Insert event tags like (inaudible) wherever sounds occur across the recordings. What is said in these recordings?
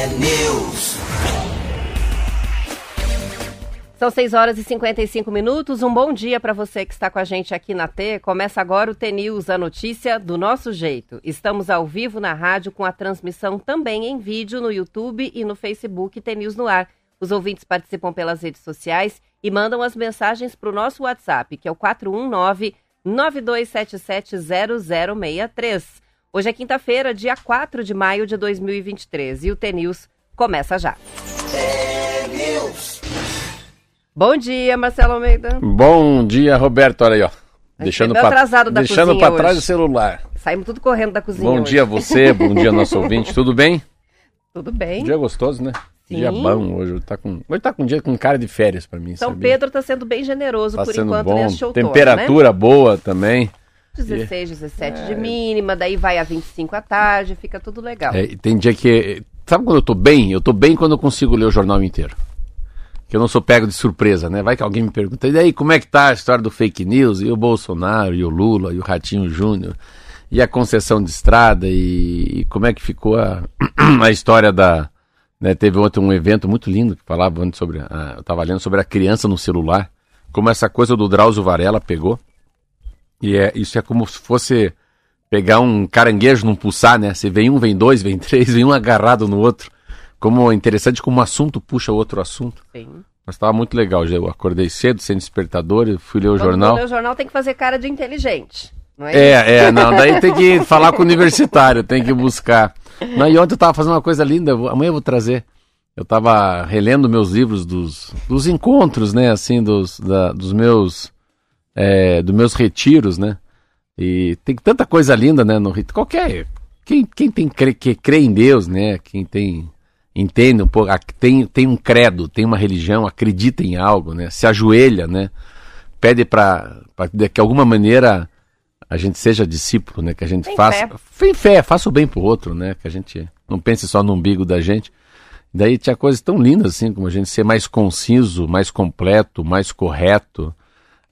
T-News. São 6 horas e 55 minutos. Um bom dia para você que está com a gente aqui na T. Começa agora o T-News, a notícia do nosso jeito. Estamos ao vivo na rádio com a transmissão também em vídeo no YouTube e no Facebook T-News no ar. Os ouvintes participam pelas redes sociais e mandam as mensagens para o nosso WhatsApp, que é o 419 92770063. Hoje é quinta-feira, dia 4 de maio de 2023 e o T-News começa já. Bom dia, Marcelo Almeida. Bom dia, Roberto. Olha aí, ó. Deixando da deixando pra trás o celular. Saímos tudo correndo da cozinha Bom hoje. dia a você, bom dia nosso ouvinte. Tudo bem? (laughs) Tudo bem. Dia gostoso, né? Sim. Dia bom hoje. Tá com, hoje tá com um dia com cara de férias pra mim, São sabia? Pedro está sendo bem generoso Tá por sendo enquanto bom. neste outono, Temperatura boa também. Né? 16, 17 É. de mínima, daí vai a 25 à tarde, fica tudo legal. É, tem dia que. Sabe quando eu tô bem? Eu tô bem quando eu consigo ler o jornal inteiro. Que eu não sou pego de surpresa, né? Vai que alguém me pergunta, e daí como é que tá a história do fake news? E o Bolsonaro, e o Lula, e o Ratinho Júnior, e a concessão de estrada, e, e como é que ficou a, (clears throat) a história da. Né, teve ontem um evento muito lindo que falava antes sobre. A, eu tava lendo sobre a criança no celular, como essa coisa do Drauzio Varela pegou. E é, isso é como se fosse pegar um caranguejo num pulsar, né? Você vem um, vem dois, vem (laughs) três, vem um agarrado no outro. Como é interessante como um assunto puxa outro assunto. Sim. Mas estava muito legal. Eu acordei cedo, sem despertador, fui ler o Quando jornal. ler o jornal tem que fazer cara de inteligente, não é? É, é, não, daí tem que (laughs) falar com o universitário, tem que buscar. Não, e ontem eu tava fazendo uma coisa linda, amanhã eu vou trazer. Eu tava relendo meus livros dos, dos encontros, né, assim, dos, da- dos meus é, dos meus retiros, né? E tem tanta coisa linda, né, no retiro. Qualquer quem, quem tem cre, que crê em Deus, né, quem tem entende um pouco, tem tem um credo, tem uma religião, acredita em algo, né? Se ajoelha, né? Pede para que de alguma maneira a gente seja discípulo, né? Que a gente Tem faça. fé. Tem fé, faça o bem pro outro, né? Que a gente não pense só no umbigo da gente. Daí tinha coisas tão lindas assim, como a gente ser mais conciso, mais completo, mais correto,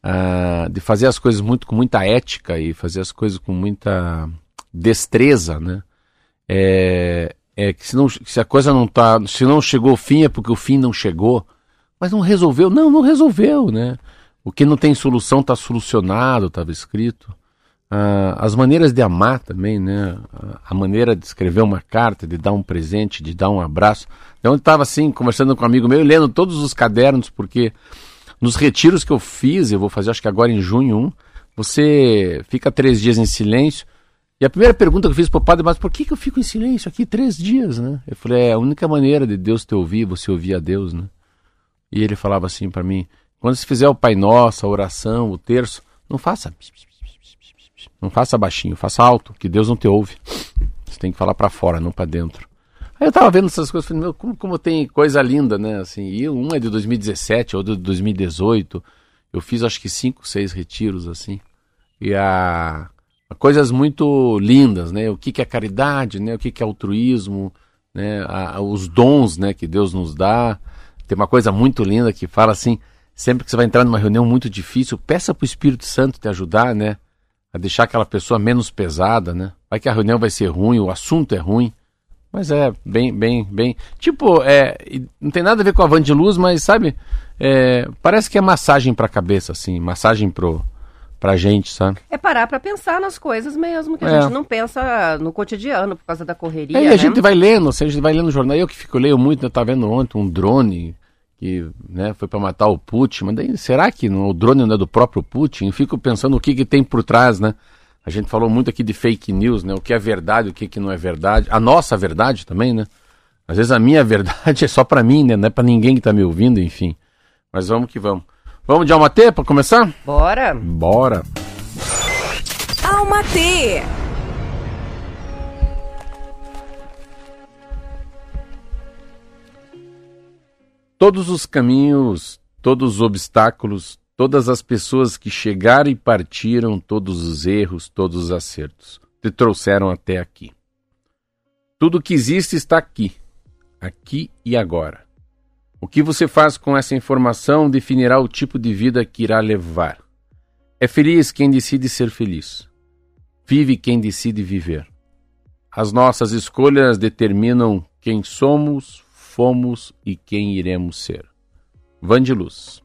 ah, de fazer as coisas muito com muita ética e fazer as coisas com muita destreza, né? É, é que se, não, se a coisa não tá, se não chegou ao fim é porque o fim não chegou, mas não resolveu, não, não resolveu, né? O que não tem solução está solucionado, estava escrito. Ah, as maneiras de amar também, né? A- maneira de escrever uma carta, de dar um presente, de dar um abraço. Então eu estava assim, conversando com um amigo meu, lendo todos os cadernos, porque nos retiros que eu fiz, eu vou fazer acho que agora em junho um, você fica três dias em silêncio. E a primeira pergunta que eu fiz para o padre, mas por que, que eu fico em silêncio aqui três dias, né? Eu falei, é a única maneira de Deus te ouvir, você ouvir a Deus, né? E ele falava assim para mim, quando você fizer o Pai Nosso, a oração, o terço, não faça não faça baixinho, faça alto, que Deus não te ouve. Você tem que falar para fora, não para dentro. Aí eu tava vendo essas coisas, falei, meu, como, como tem coisa linda, né? Assim, e um é de 2017, outro de 2018. Eu fiz acho que cinco, seis retiros assim. E a, a coisas muito lindas, né? O que, que é caridade, né? O que, que é altruísmo, né? A- os dons, né? Que Deus nos dá. Tem uma coisa muito linda que fala assim: sempre que você vai entrar numa reunião muito difícil, peça para o Espírito Santo te ajudar, né? A deixar aquela pessoa menos pesada, né? Vai que a reunião vai ser ruim, o assunto é ruim. Mas é bem, bem, bem. Tipo, é, e não tem nada a ver com a van de luz, mas sabe? É, parece que é massagem pra cabeça, assim, massagem pro, pra gente, sabe? É parar para pensar nas coisas mesmo, que a É. gente não pensa no cotidiano por causa da correria, Aí né? a gente vai lendo, assim, a gente vai lendo jornal. Eu que fico, eu leio muito, eu tava vendo ontem um drone que né, foi para matar o Putin, mas daí, será que não- o drone não é do próprio Putin? Eu fico pensando o que, que tem por trás, né? A gente falou muito aqui de fake news, né? O que é verdade, o que, que não é verdade. A nossa verdade também, né? Às vezes a minha (laughs) verdade é só para mim, né? Não é para ninguém que tá me ouvindo, enfim. Mas vamos que vamos. Vamos de Alma T para começar? Bora! Bora. Alma T. Todos os caminhos, todos os obstáculos, todas as pessoas que chegaram e partiram, todos os erros, todos os acertos, te trouxeram até aqui. Tudo que existe está aqui, aqui e agora. O que você faz com essa informação definirá o tipo de vida que irá levar. É feliz quem decide ser feliz. Vive quem decide viver. As nossas escolhas determinam quem somos, fomos e quem iremos ser. Vandiluz.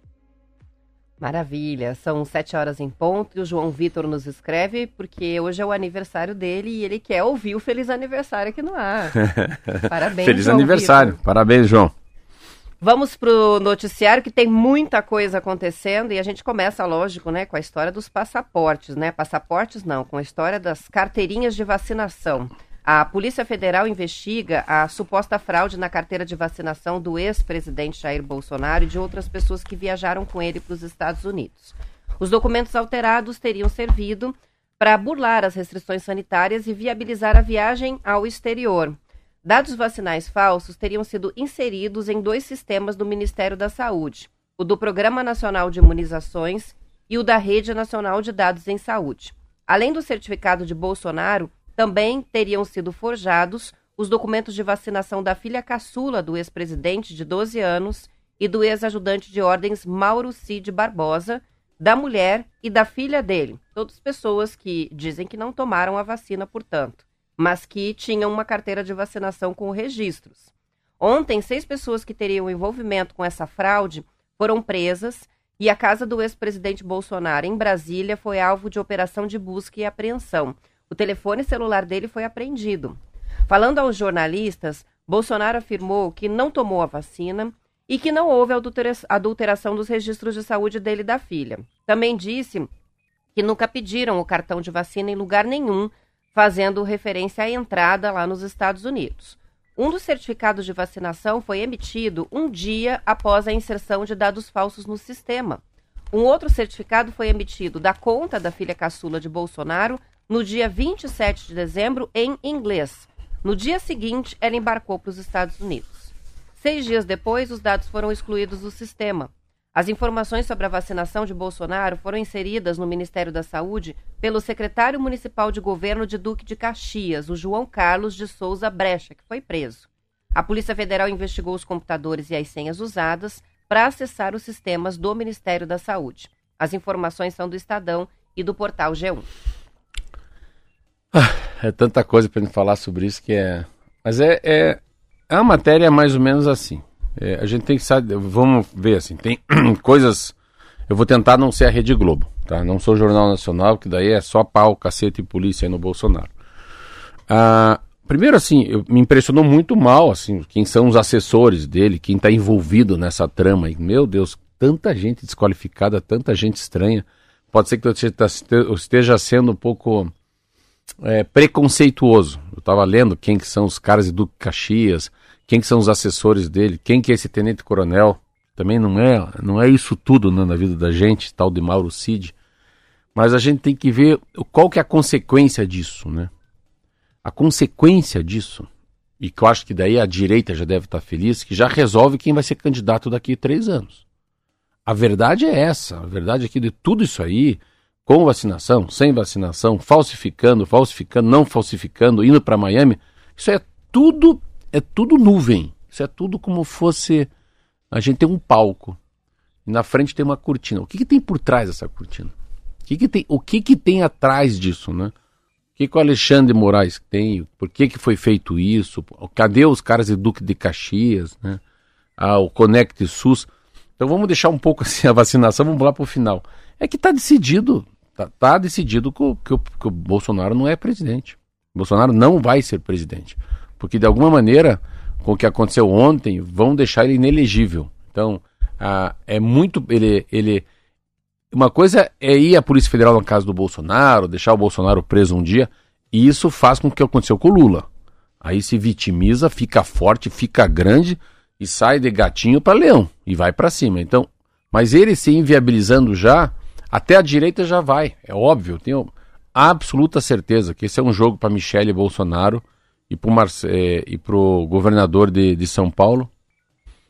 Maravilha, são sete horas em ponto e o João Vitor nos escreve porque hoje é o aniversário dele e ele quer ouvir o feliz aniversário aqui no ar. (laughs) Parabéns, Feliz João aniversário. Vitor. Parabéns, João. Vamos pro noticiário que tem muita coisa acontecendo e a gente começa, lógico, né, com a história dos passaportes, né? Passaportes não, com a história das carteirinhas de vacinação. A Polícia Federal investiga a suposta fraude na carteira de vacinação do ex-presidente Jair Bolsonaro e de outras pessoas que viajaram com ele para os Estados Unidos. Os documentos alterados teriam servido para burlar as restrições sanitárias e viabilizar a viagem ao exterior. Dados vacinais falsos teriam sido inseridos em dois sistemas do Ministério da Saúde: o do Programa Nacional de Imunizações e o da Rede Nacional de Dados em Saúde. Além do certificado de Bolsonaro, também teriam sido forjados os documentos de vacinação da filha caçula do ex-presidente de 12 anos e do ex-ajudante de ordens Mauro Cid Barbosa, da mulher e da filha dele, todas pessoas que dizem que não tomaram a vacina, portanto, mas que tinham uma carteira de vacinação com registros. Ontem, seis pessoas que teriam envolvimento com essa fraude foram presas e a casa do ex-presidente Bolsonaro, em Brasília, foi alvo de operação de busca e apreensão. O telefone celular dele foi apreendido. Falando aos jornalistas, Bolsonaro afirmou que não tomou a vacina e que não houve adultera- adulteração dos registros de saúde dele e da filha. Também disse que nunca pediram o cartão de vacina em lugar nenhum, fazendo referência à entrada lá nos Estados Unidos. Um dos certificados de vacinação foi emitido um dia após a inserção de dados falsos no sistema. Um outro certificado foi emitido da conta da filha caçula de Bolsonaro no dia 27 de dezembro em inglês. No dia seguinte, ela embarcou para os Estados Unidos. Seis dias depois, os dados foram excluídos do sistema. As informações sobre a vacinação de Bolsonaro foram inseridas no Ministério da Saúde pelo secretário municipal de governo de Duque de Caxias, o João Carlos de Souza Brecha, que foi preso. A Polícia Federal investigou os computadores e as senhas usadas para acessar os sistemas do Ministério da Saúde. As informações são do Estadão e do portal G1. É tanta coisa para gente falar sobre isso que é. Mas é, é, é uma matéria mais ou menos assim. É, a gente tem que saber. Vamos ver assim. Tem (clears throat) coisas. Eu vou tentar não ser a Rede Globo, tá? Não sou Jornal Nacional, que daí é só pau, cacete e polícia aí no Bolsonaro. Ah, primeiro, assim, eu, me impressionou muito mal, assim, quem são os assessores dele, quem está envolvido nessa trama. aí. meu Deus, tanta gente desqualificada, tanta gente estranha. Pode ser que eu esteja sendo um pouco é, preconceituoso. Eu estava lendo quem que são os caras Duque Caxias, quem que são os assessores dele, quem que é esse tenente coronel. Também não é, não é isso tudo né, na vida da gente, tal de Mauro Cid. Mas a gente tem que ver qual que é a consequência disso, né? A consequência disso, e que eu acho que daí a direita já deve estar feliz, que já resolve quem vai ser candidato daqui a três anos. A verdade é essa. A verdade é que de tudo isso aí, com vacinação, sem vacinação, falsificando, falsificando, não falsificando, indo para Miami, isso é tudo, é tudo nuvem. Isso é tudo como fosse a gente tem um palco e na frente tem uma cortina. O que, que tem por trás dessa cortina? O que, que tem, o que, que tem atrás disso, né? O que, que o Alexandre Moraes tem? Por que, que foi feito isso? Cadê os caras de Duque de Caxias, né? Ah, o Conect SUS. Então vamos deixar um pouco (laughs) assim a vacinação, vamos lá para o final. É que está decidido, tá, tá decidido que o, que, o, que o Bolsonaro não é presidente. O Bolsonaro não vai ser presidente. Porque de alguma maneira, com o que aconteceu ontem, vão deixar ele inelegível. Então, ah, é muito. Ele, ele, uma coisa é ir à Polícia Federal na casa do Bolsonaro, deixar o Bolsonaro preso um dia, e isso faz com que aconteceu com o Lula. Aí se vitimiza, fica forte, fica grande e sai de gatinho para leão e vai para cima. Então, mas ele se inviabilizando já, até a direita já vai, é óbvio, tenho absoluta certeza que esse é um jogo para Michele Bolsonaro e para o governador de, de São Paulo,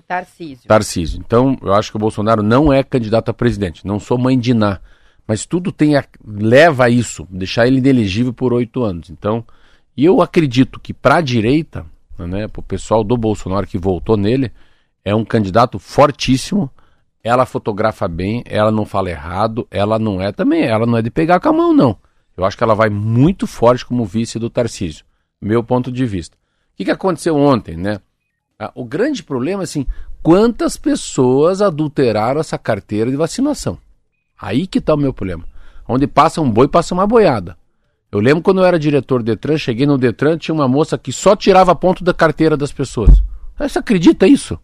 Tarcísio. Tarcísio. Então, eu acho que o Bolsonaro não é candidato a presidente. Não sou mãe de Ná. Mas tudo tem a, leva a isso, deixar ele inelegível por oito anos. Então, e eu acredito que para a direita, né, para o pessoal do Bolsonaro que votou nele, é um candidato fortíssimo. Ela fotografa bem, ela não fala errado, ela não é também, ela não é de pegar com a mão, não. Eu acho que ela vai muito forte como vice do Tarcísio. meu ponto de vista. O que, que aconteceu ontem, né? Ah, o grande problema, assim, quantas pessoas adulteraram essa carteira de vacinação? Aí que está o meu problema. Onde passa um boi, passa uma boiada. Eu lembro quando eu era diretor do Detran, cheguei no Detran, tinha uma moça que só tirava ponto da carteira das pessoas. Você acredita isso?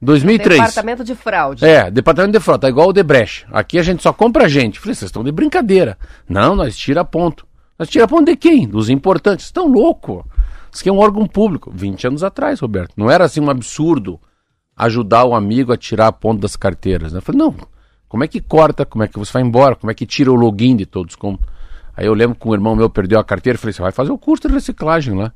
2003. Departamento de fraude. É, departamento de fraude, tá igual o Debrecht. Aqui a gente só compra gente. Falei, vocês estão de brincadeira. Não, nós tira ponto. Nós tira ponto de quem? Dos importantes. Estão louco. Isso aqui é um órgão público. 20 anos atrás, Roberto. Não era assim um absurdo ajudar o amigo a tirar ponto das carteiras. Né? Eu falei, não, como é que corta? Como é que você vai embora? Como é que tira o login de todos? Como... Aí eu lembro que um irmão meu perdeu a carteira. Eu falei, você vai fazer o curso de reciclagem lá.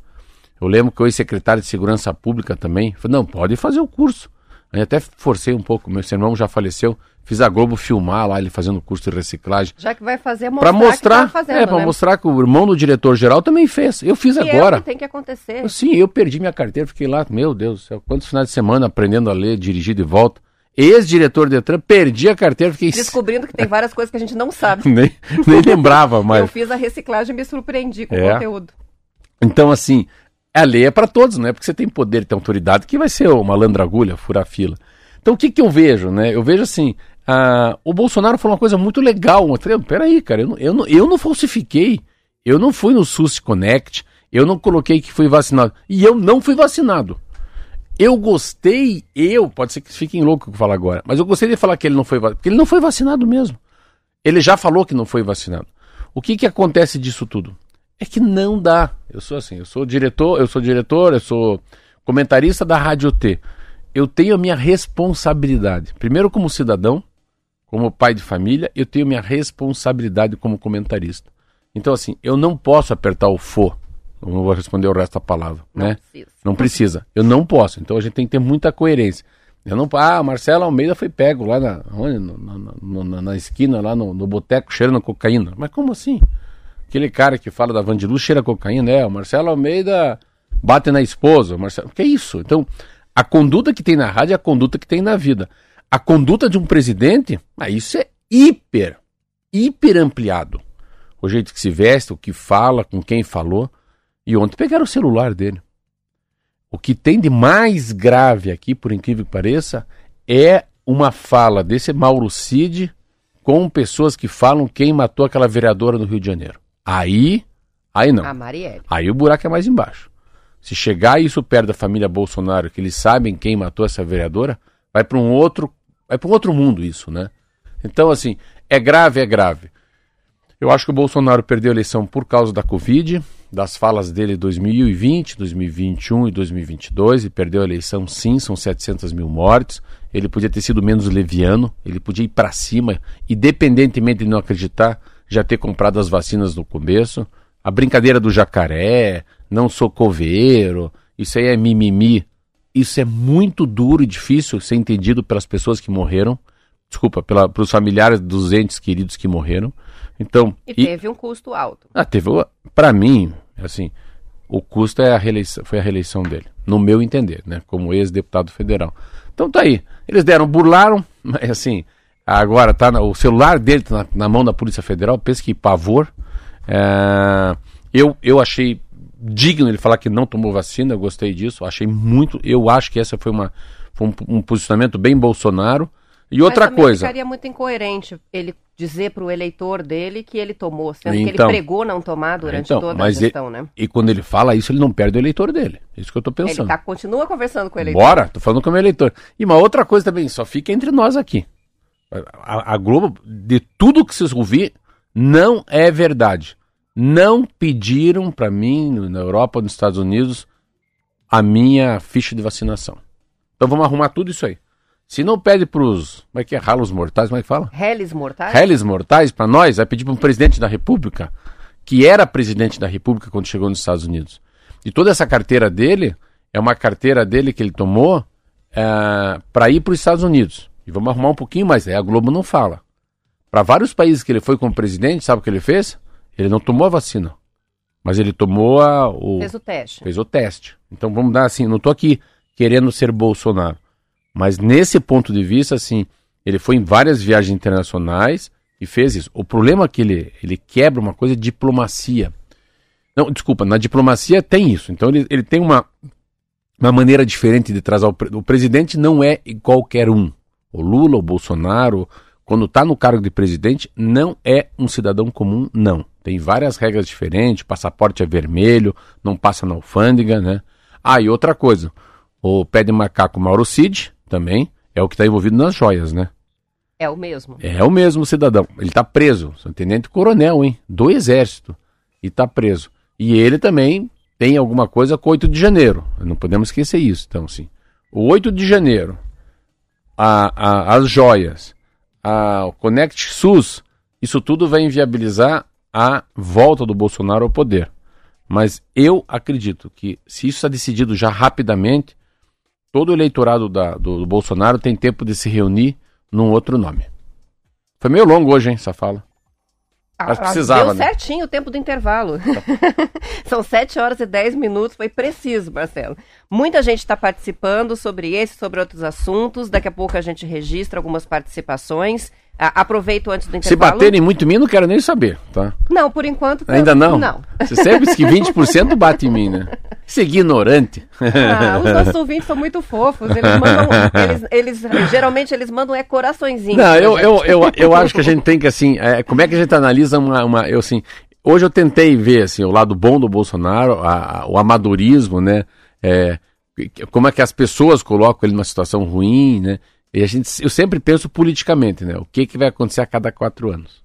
Eu lembro que eu, secretário de Segurança Pública também, falei, não, pode fazer o curso. Aí até forcei um pouco, meu irmão já faleceu, fiz a Globo filmar lá, ele fazendo curso de reciclagem. Já que vai fazer, mostrar Pra mostrar, que tá fazendo, é, pra né? mostrar que o irmão do diretor-geral também fez. Eu fiz e agora. É o que tem que acontecer. Sim, eu perdi minha carteira, fiquei lá, meu Deus do céu, quantos finais de semana aprendendo a ler, dirigir de volta. Ex-diretor de Detran, perdi a carteira, fiquei... Descobrindo que tem várias coisas que a gente não sabe. (laughs) nem, nem lembrava mais. Eu fiz a reciclagem e me surpreendi com é. o conteúdo. Então, assim, a lei é para todos, não é porque você tem poder, tem autoridade, que vai ser uma landragulha, furar fila. Então o que, que eu vejo, né? Eu vejo assim, a, o Bolsonaro falou uma coisa muito legal. Eu falei, peraí, cara, eu não, eu, não, eu não falsifiquei, eu não fui no SUS Connect, eu não coloquei que fui vacinado. E eu não fui vacinado. Eu gostei, eu, pode ser que fiquem loucos que eu falar agora, mas eu gostei de falar que ele não foi vacinado, porque ele não foi vacinado mesmo. Ele já falou que não foi vacinado. O que, que acontece disso tudo? É que não dá. Eu sou assim, eu sou diretor, eu sou diretor, eu sou comentarista da Rádio T eu tenho a minha responsabilidade. Primeiro, como cidadão, como pai de família, eu tenho minha responsabilidade como comentarista. Então, assim, eu não posso apertar o fo. Eu não vou responder o resto da palavra, não né? Precisa. Não precisa. Eu não posso. Então a gente tem que ter muita coerência. Eu não, ah, Marcelo Almeida foi pego lá na, na, na, na esquina, lá no, no boteco, cheirando cocaína. Mas como assim? Aquele cara que fala da Vandilu cheira cocaína, é, o Marcelo Almeida bate na esposa. Marcelo, que é isso? Então, a conduta que tem na rádio é a conduta que tem na vida. A conduta de um presidente, ah, isso é hiper, hiper ampliado. O jeito que se veste, o que fala, com quem falou. E ontem pegaram o celular dele. O que tem de mais grave aqui, por incrível que pareça, é uma fala desse Mauro Cid com pessoas que falam quem matou aquela vereadora no Rio de Janeiro. Aí, aí não. A Marielle. Aí o buraco é mais embaixo. Se chegar isso perto da família Bolsonaro, que eles sabem quem matou essa vereadora, vai para um outro, vai para um outro mundo isso, né? Então assim, é grave, é grave. Eu acho que o Bolsonaro perdeu a eleição por causa da Covid, das falas dele em 2020, 2021 e 2022, e perdeu a eleição sim, são 700 mil mortes. Ele podia ter sido menos leviano, ele podia ir para cima, independentemente de não acreditar, já ter comprado as vacinas no começo. A brincadeira do jacaré, não sou coveiro, isso aí é mimimi. Isso é muito duro e difícil ser entendido pelas pessoas que morreram. Desculpa, pela, pelos familiares dos entes queridos que morreram. Então, e, e teve um custo alto. Ah, teve. Para mim, assim, o custo é a reeleição, foi a reeleição dele, no meu entender, né? Como ex-deputado federal. Então tá aí. Eles deram, burlaram, (laughs) mas assim, agora tá na, o celular dele tá na, na, mão da Polícia Federal, pensa que pavor. É, eu, eu achei digno ele falar que não tomou vacina, eu gostei disso, achei muito, eu acho que essa foi, uma, foi um, um posicionamento bem Bolsonaro. E outra Mas coisa. ficaria muito incoerente ele dizer para o eleitor dele que ele tomou, sendo então, que ele então. pregou não tomar durante então, toda a gestão, ele, né? E quando ele fala isso, ele não perde o eleitor dele. É isso que eu estou pensando. Ele tá, continua conversando com o eleitor. Bora, tô falando com o meu eleitor. E uma outra coisa também, só fica entre nós aqui. A, a Globo, de tudo que vocês ouvir, não é verdade não pediram para mim, na Europa ou nos Estados Unidos, a minha ficha de vacinação. Então vamos arrumar tudo isso aí. Se não pede para os. Como é que é? Ralos mortais? Como é que fala? Reles mortais? Reles mortais para nós, vai pedir para um presidente da República, que era presidente da República quando chegou nos Estados Unidos. E toda essa carteira dele é uma carteira dele que ele tomou é, para ir para os Estados Unidos. E vamos arrumar um pouquinho mais. Aí a Globo não fala. Para vários países que ele foi como presidente, sabe o que ele fez? Ele não tomou a vacina, mas ele tomou a, o. Fez o teste. Fez o teste. Então vamos dar assim, não estou aqui querendo ser Bolsonaro, mas nesse ponto de vista, assim, ele foi em várias viagens internacionais e fez isso. O problema é que ele, ele quebra uma coisa é diplomacia. Não, desculpa, na diplomacia tem isso. Então ele, ele tem uma, uma maneira diferente de trazer o, o presidente não é qualquer um. O Lula, o Bolsonaro, quando está no cargo de presidente, não é um cidadão comum, não. Tem várias regras diferentes, passaporte é vermelho, não passa na alfândega, né? Ah, e outra coisa, o pé de macaco Mauro Cid também é o que está envolvido nas joias, né? É o mesmo. É o mesmo cidadão. Ele está preso. Tenente coronel, hein? Do exército. E está preso. E ele também tem alguma coisa com 8 de janeiro. Não podemos esquecer isso. Então, sim. O 8 de janeiro, a, a- as joias, a, o Connect SUS, isso tudo vai inviabilizar a volta do Bolsonaro ao poder. Mas eu acredito que se isso está decidido já rapidamente, todo o eleitorado da- do, do Bolsonaro tem tempo de se reunir num outro nome. Foi meio longo hoje, hein, essa fala. Mas Ah, precisava, Deu né? certinho o tempo do intervalo. (laughs) São 7 horas e 10 minutos, foi preciso, Marcelo. Muita gente está participando sobre esse, sobre outros assuntos. Daqui a pouco a gente registra algumas participações. Ah, aproveito antes do Se intervalo. baterem muito em mim, não quero nem saber, tá? Não, por enquanto. Ainda não? Não. Você sempre diz que (laughs) 20% bate em mim, né? É ignorante. Ah, os nossos (laughs) ouvintes são muito fofos. Eles mandam. Eles, eles- geralmente eles mandam é coraçõezinhos. Não, eu, eu, eu, eu acho que a gente tem que, assim, é, como é que a gente analisa uma, uma eu, assim, hoje eu tentei ver, assim, o lado bom do Bolsonaro, a- a- o amadorismo, né, é, como é que as pessoas colocam ele numa situação ruim, né, e a gente, eu sempre penso politicamente, né, o que que vai acontecer a cada quatro anos.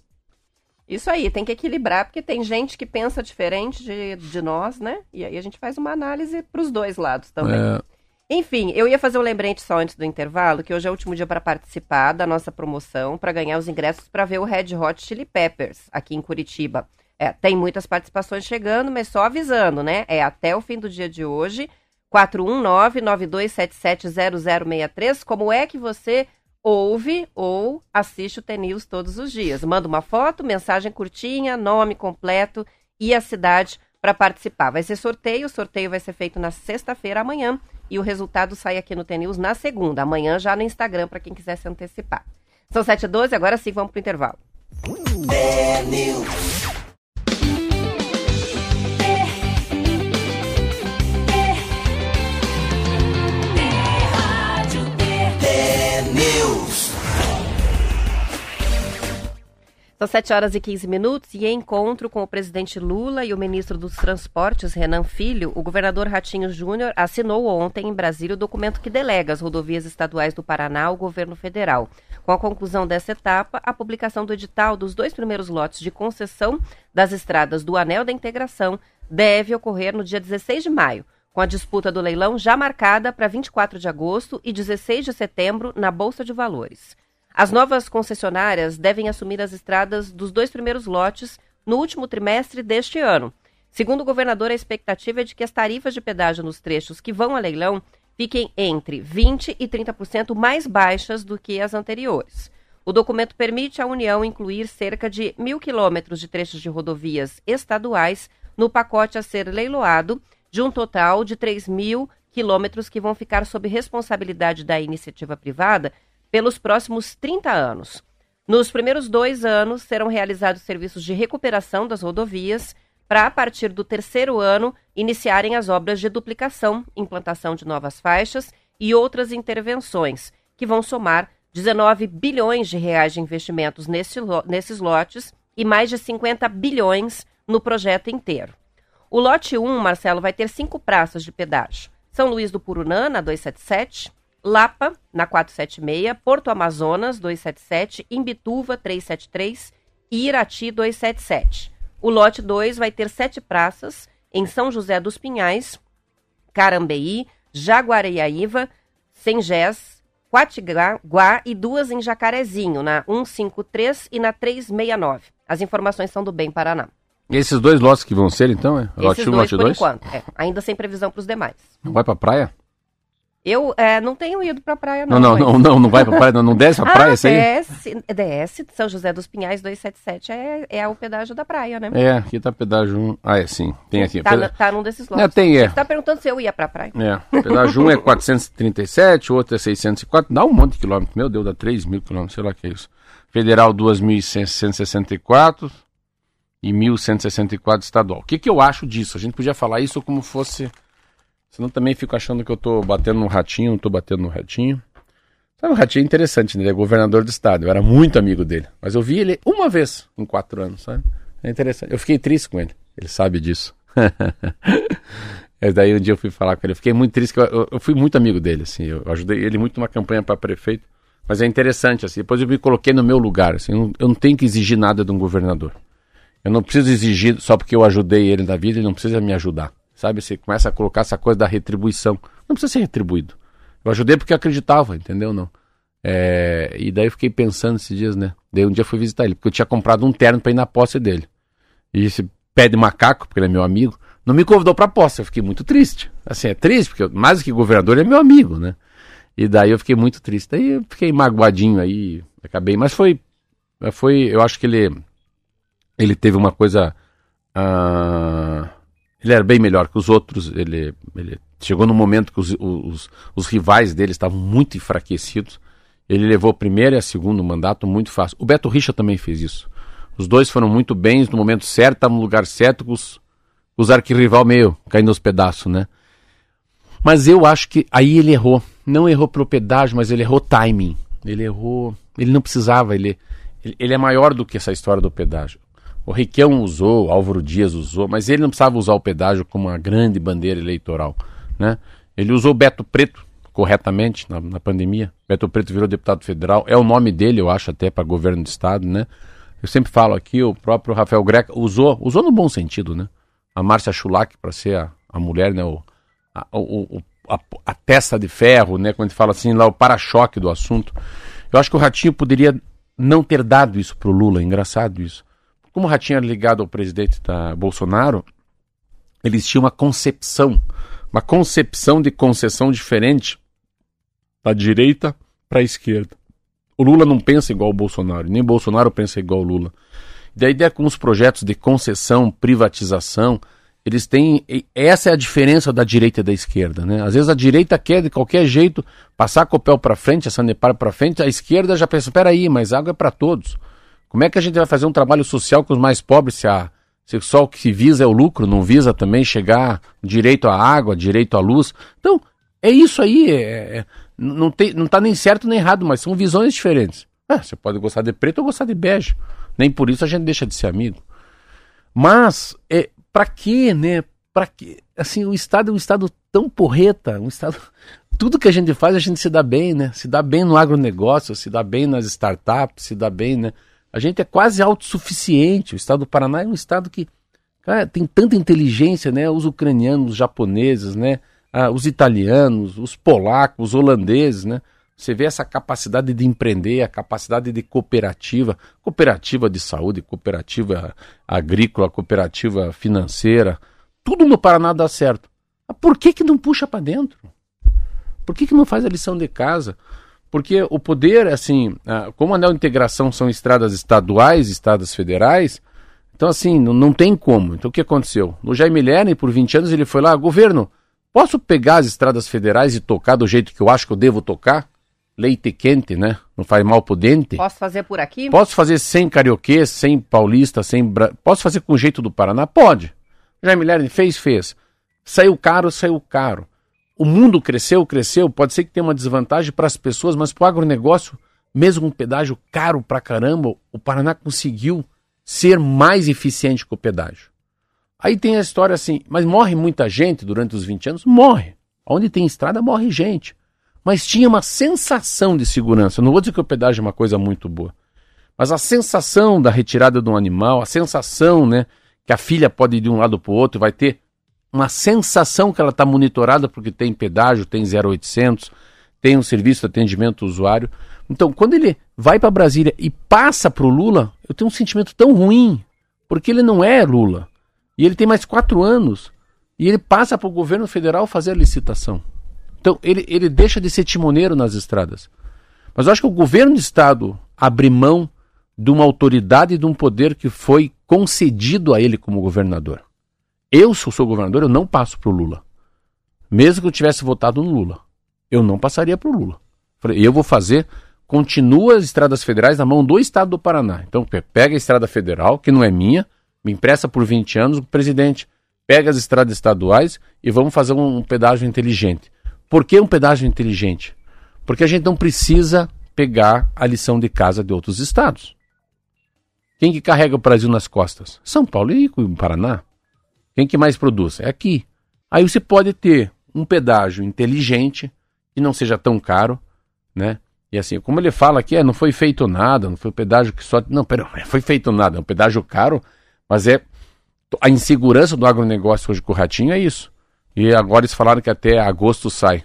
Isso aí, tem que equilibrar, porque tem gente que pensa diferente de, de nós, né? E aí a gente faz uma análise para os dois lados também. É, Enfim, eu ia fazer um lembrete só antes do intervalo, que hoje é o último dia para participar da nossa promoção, para ganhar os ingressos para ver o Red Hot Chili Peppers aqui em Curitiba. É, tem muitas participações chegando, mas só avisando, né? É até o fim do dia de hoje, 419-9277-0063. Como é que você ouve ou assiste o TNews todos os dias? Manda uma foto, mensagem curtinha, nome completo e a cidade para participar. Vai ser sorteio, o sorteio vai ser feito na sexta-feira amanhã e o resultado sai aqui no TNews na segunda, amanhã já no Instagram para quem quiser se antecipar. São 7h12, agora sim vamos pro intervalo. São 7 horas e 15 minutos e em encontro com o presidente Lula e o ministro dos Transportes, Renan Filho, o governador Ratinho Júnior assinou ontem em Brasília o documento que delega as rodovias estaduais do Paraná ao governo federal. Com a conclusão dessa etapa, a publicação do edital dos dois primeiros lotes de concessão das estradas do Anel da Integração deve ocorrer no dia 16 de maio, com a disputa do leilão já marcada para 24 de agosto e 16 de setembro na Bolsa de Valores. As novas concessionárias devem assumir as estradas dos dois primeiros lotes no último trimestre deste ano. Segundo o governador, a expectativa é de que as tarifas de pedágio nos trechos que vão a leilão fiquem entre 20% e 30% mais baixas do que as anteriores. O documento permite à União incluir cerca de mil quilômetros de trechos de rodovias estaduais no pacote a ser leiloado, de um total de 3 mil quilômetros que vão ficar sob responsabilidade da iniciativa privada pelos próximos 30 anos. Nos primeiros dois anos, serão realizados serviços de recuperação das rodovias, para, a partir do terceiro ano, iniciarem as obras de duplicação, implantação de novas faixas e outras intervenções, que vão somar 19 bilhões de reais de investimentos nesse nesses lotes e mais de 50 bilhões no projeto inteiro. O lote 1, Marcelo, vai ter cinco praças de pedágio. São Luís do Purunã, na 277, Lapa, na 476, Porto Amazonas, 277, Imbituva, 373 e Irati, 277. O lote 2 vai ter sete praças em São José dos Pinhais, Carambeí, Jaguareiaíva, Sengés, Quatiguá e duas em Jacarezinho, na 153 e na 369. As informações são do Bem Paraná. Esses dois lotes que vão ser, então, é? Lote Esses 1 dois, lote por 2? enquanto. É, ainda sem previsão para os demais. Não vai pra praia? Eu é, não tenho ido pra praia, Não, não. não, mas- não, não, não vai pra praia, não, não desce pra (laughs) praia ah, aí? desce, desce, São José dos Pinhais 277 é, é o pedágio da praia, né? É, aqui tá pedágio 1. Ah, é sim, tem aqui. Tá, Peda- tá num desses lotes. É, tem, é. Você tá perguntando se eu ia pra praia. É, pedágio 1 é 437, o outro é 604, dá um monte de quilômetros, meu Deus, dá 3 mil quilômetros, sei lá o que é isso. Federal 2.664, e 1.164 estadual. O que, que eu acho disso? A gente podia falar isso como fosse. Senão também fico achando que eu estou batendo no ratinho, não estou batendo no ratinho. Sabe, o ratinho é interessante, né? Ele é governador do estado. Eu era muito amigo dele. Mas eu vi ele uma vez em quatro anos, sabe? É interessante. Eu fiquei triste com ele. Ele sabe disso. (laughs) é daí um dia eu fui falar com ele. Eu fiquei muito triste, eu, eu, eu fui muito amigo dele, assim. Eu ajudei ele muito numa campanha para prefeito. Mas é interessante, assim. Depois eu me coloquei no meu lugar, assim. Eu não, eu não tenho que exigir nada de um governador. Eu não preciso exigir só porque eu ajudei ele na vida, ele não precisa me ajudar. Sabe? Você começa a colocar essa coisa da retribuição. Não precisa ser retribuído. Eu ajudei porque eu acreditava, entendeu? Não. É, e daí eu fiquei pensando esses dias, né? Daí um dia eu fui visitar ele, porque eu tinha comprado um terno para ir na posse dele. E esse pé de macaco, porque ele é meu amigo, não me convidou pra posse. Eu fiquei muito triste. Assim, é triste, porque eu, mais do que governador, ele é meu amigo, né? E daí eu fiquei muito triste. Daí eu fiquei magoadinho aí, acabei. Mas foi. foi eu acho que ele ele teve uma coisa. Uh, ele era bem melhor que os outros. Ele, ele chegou no momento que os, os, os, rivais dele estavam muito enfraquecidos. Ele levou o primeiro e a segundo mandato muito fácil. O Beto Richa também fez isso. Os dois foram muito bens no momento certo, estavam no lugar certo, com os, os arquirrival meio caindo aos pedaços, né? Mas eu acho que aí ele errou. Não errou pedágio, mas ele errou timing. Ele errou. Ele não precisava, ele, ele é maior do que essa história do pedágio. O Requião usou, Álvaro Dias usou, mas ele não precisava usar o pedágio como uma grande bandeira eleitoral. Né? Ele usou Beto Preto corretamente na, na pandemia. Beto Preto virou deputado federal. É o nome dele, eu acho, até para governo do estado. Né? Eu sempre falo aqui, o próprio Rafael Greca usou, usou no bom sentido, né? A Márcia Chulac para ser a, a mulher, né? O, a, o, a, a de ferro, né? Quando a gente fala assim, lá o para-choque do assunto. Eu acho que o Ratinho poderia não ter dado isso pro Lula, engraçado isso. Como o Ratinho era ligado ao presidente da Bolsonaro, eles tinham uma concepção, uma concepção de concessão diferente da direita para a esquerda. O Lula não pensa igual o Bolsonaro, nem Bolsonaro pensa igual o Lula. Da ideia com os projetos de concessão, privatização, eles têm. Essa é a diferença da direita e da esquerda. Né? Às vezes a direita quer de qualquer jeito passar copel para frente, a Sanepar para frente, a esquerda já pensa: peraí, mas água é para todos. Como é que a gente vai fazer um trabalho social com os mais pobres se, a, se só o que se visa é o lucro, não visa também chegar direito à água, direito à luz? Então, é isso aí. É, é, não, tem, não tá nem certo nem errado, mas são visões diferentes. Ah, você pode gostar de preto ou gostar de bege. Nem por isso a gente deixa de ser amigo. Mas, é, para quê, né? Para quê? Assim, o Estado é um Estado tão porreta, um Estado. (laughs) Tudo que a gente faz, a gente se dá bem, né? Se dá bem no agronegócio, se dá bem nas startups, se dá bem, né? A gente é quase autossuficiente. O estado do Paraná é um estado que cara, tem tanta inteligência, né? Os ucranianos, os japoneses, né? Ah, os italianos, os polacos, os holandeses, né? Você vê essa capacidade de empreender, a capacidade de cooperativa, cooperativa de saúde, cooperativa agrícola, cooperativa financeira, tudo no Paraná dá certo. Por que que não puxa para dentro? Por que que não faz a lição de casa? Porque o poder, assim, ah, como a anel de integração são estradas estaduais, estradas federais, então assim, não, não tem como. Então o que aconteceu? No Jaime Lerner, por 20 anos, ele foi lá, governo, posso pegar as estradas federais e tocar do jeito que eu acho que eu devo tocar? Leite quente, né? Não faz mal pro dente. Posso fazer por aqui? Posso fazer sem carioquês, sem paulista, sem... Bra... Posso fazer com o jeito do Paraná? Pode. Jaime Lerner fez, fez. Saiu caro, saiu caro o mundo cresceu, cresceu, pode ser que tenha uma desvantagem para as pessoas, mas para o agronegócio, mesmo com um pedágio caro pra caramba, o Paraná conseguiu ser mais eficiente com o pedágio. Aí tem a história assim, mas morre muita gente durante os 20 anos? Morre. Onde tem estrada, morre gente. Mas tinha uma sensação de segurança. não vou dizer que o pedágio é uma coisa muito boa, mas a sensação da retirada de um animal, a sensação, né, que a filha pode ir de um lado para o outro, vai ter uma sensação que ela está monitorada porque tem pedágio, tem 0800, tem um serviço de atendimento ao usuário. Então, quando ele vai para Brasília e passa para o Lula, eu tenho um sentimento tão ruim, porque ele não é Lula. E ele tem mais quatro anos. E ele passa para o governo federal fazer a licitação. Então, ele, ele deixa de ser timoneiro nas estradas. Mas eu acho que o governo de Estado abre mão de uma autoridade e de um poder que foi concedido a ele como governador. Eu, sou governador, eu não passo para o Lula. Mesmo que eu tivesse votado no Lula. Eu não passaria para o Lula. Falei, eu vou fazer, continua as estradas federais na mão do Estado do Paraná. Então, pega a estrada federal, que não é minha, Me empresta por 20 anos, o presidente pega as estradas estaduais e vamos fazer um, um pedágio inteligente. Por que um pedágio inteligente? Porque a gente não precisa pegar a lição de casa de outros estados. Quem que carrega o Brasil nas costas? São Paulo e o Paraná. Quem que mais produz? É aqui. Aí você pode ter um pedágio inteligente, que não seja tão caro, né? E assim, como ele fala aqui, é, não foi feito nada, não foi um pedágio que só. Não, pera, foi feito nada, é um pedágio caro, mas é. A insegurança do agronegócio hoje com o Ratinho é isso. E agora eles falaram que até agosto sai.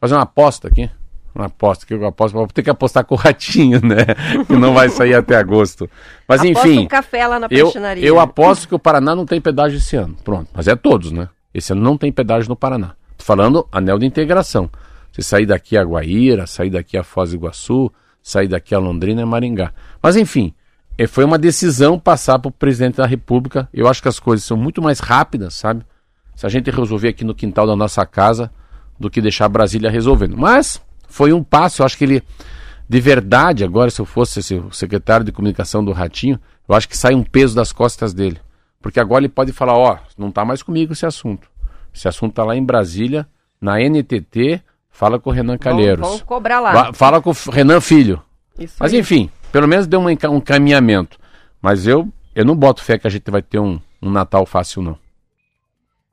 Fazer uma aposta aqui. Uma aposta, que eu aposto, vou ter que apostar com o Ratinho, né? (laughs) Que não vai sair até agosto. Mas Aposta enfim. um café lá na Eu, pastinaria. eu aposto que o Paraná não tem pedágio esse ano. Pronto. Mas é todos, né? Esse ano não tem pedágio no Paraná. Tô falando anel de integração. Você sair daqui a Guaíra, sair daqui a Foz do Iguaçu, sair daqui a Londrina e Maringá. Mas enfim, eh, foi uma decisão passar para o presidente da República. Eu acho que as coisas são muito mais rápidas, sabe? Se a gente resolver aqui no quintal da nossa casa, do que deixar Brasília resolvendo. Mas foi um passo, eu acho que ele, de verdade, agora, se eu fosse esse, o secretário de comunicação do Ratinho, eu acho que sai um peso das costas dele. Porque agora ele pode falar, ó, não tá mais comigo esse assunto. Esse assunto tá lá em Brasília, na NTT, fala com o Renan Calheiros. Vamos, vamos cobrar lá. Fala com o Renan Filho. Isso Mas aí. enfim, pelo menos deu um, enca- um caminhamento. Mas eu, eu não boto fé que a gente vai ter um, um Natal fácil, não.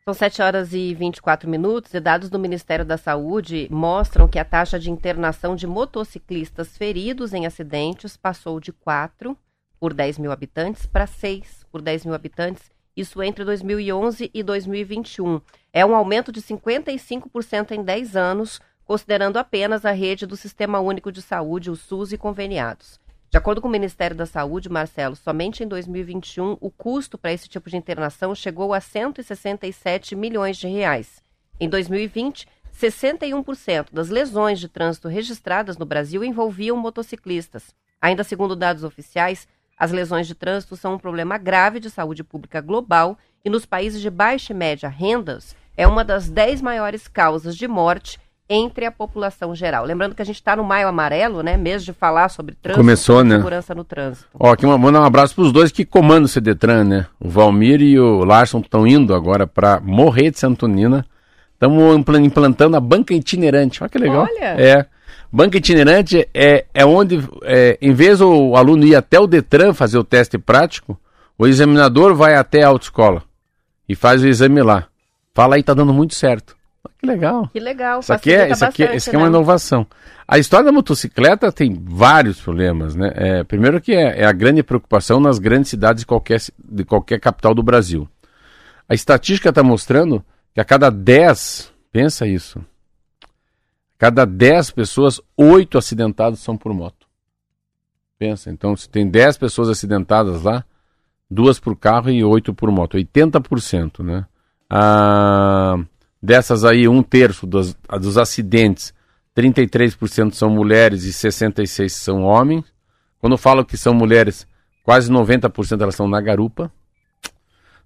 São 7 horas e 24 minutos e dados do Ministério da Saúde mostram que a taxa de internação de motociclistas feridos em acidentes passou de 4 por 10 mil habitantes para 6 por 10 mil habitantes, isso entre 2011 e 2021. É um aumento de 55% em 10 anos, considerando apenas a rede do Sistema Único de Saúde, o SUS e conveniados. De acordo com o Ministério da Saúde, Marcelo, somente em 2021 o custo para esse tipo de internação chegou a 167 milhões de reais. Em 2020, 61% das lesões de trânsito registradas no Brasil envolviam motociclistas. Ainda segundo dados oficiais, as lesões de trânsito são um problema grave de saúde pública global e nos países de baixa e média rendas é uma das 10 maiores causas de morte entre a população geral. Lembrando que a gente está no Maio Amarelo, né? Mês de falar sobre trânsito Começou, e né? segurança no trânsito. Ó, aqui mandar um abraço pros dois que comandam o CDTran, né? O Valmir e o Larson estão indo agora para Morrer de Santonina. Estamos implantando a banca itinerante. Olha que legal. Olha. É. Banca itinerante é, é onde, é, em vez o aluno ir até o Detran fazer o teste prático, o examinador vai até a autoescola e faz o exame lá. Fala aí, tá dando muito certo. Olha que legal. Que legal. Isso aqui, é, isso, aqui, é- isso aqui é uma né? inovação. A história da motocicleta tem vários problemas, né? É, primeiro que é, é a grande preocupação nas grandes cidades de qualquer, de qualquer capital do Brasil. A estatística está mostrando que a cada 10, pensa isso, cada 10 pessoas, 8 acidentados são por moto. Pensa, então se tem 10 pessoas acidentadas lá, duas por carro e 8 por moto, 80%, né? Ah, dessas aí, um terço dos, dos acidentes, 33% são mulheres e 66% são homens. Quando eu falo que são mulheres, quase 90% elas estão na garupa.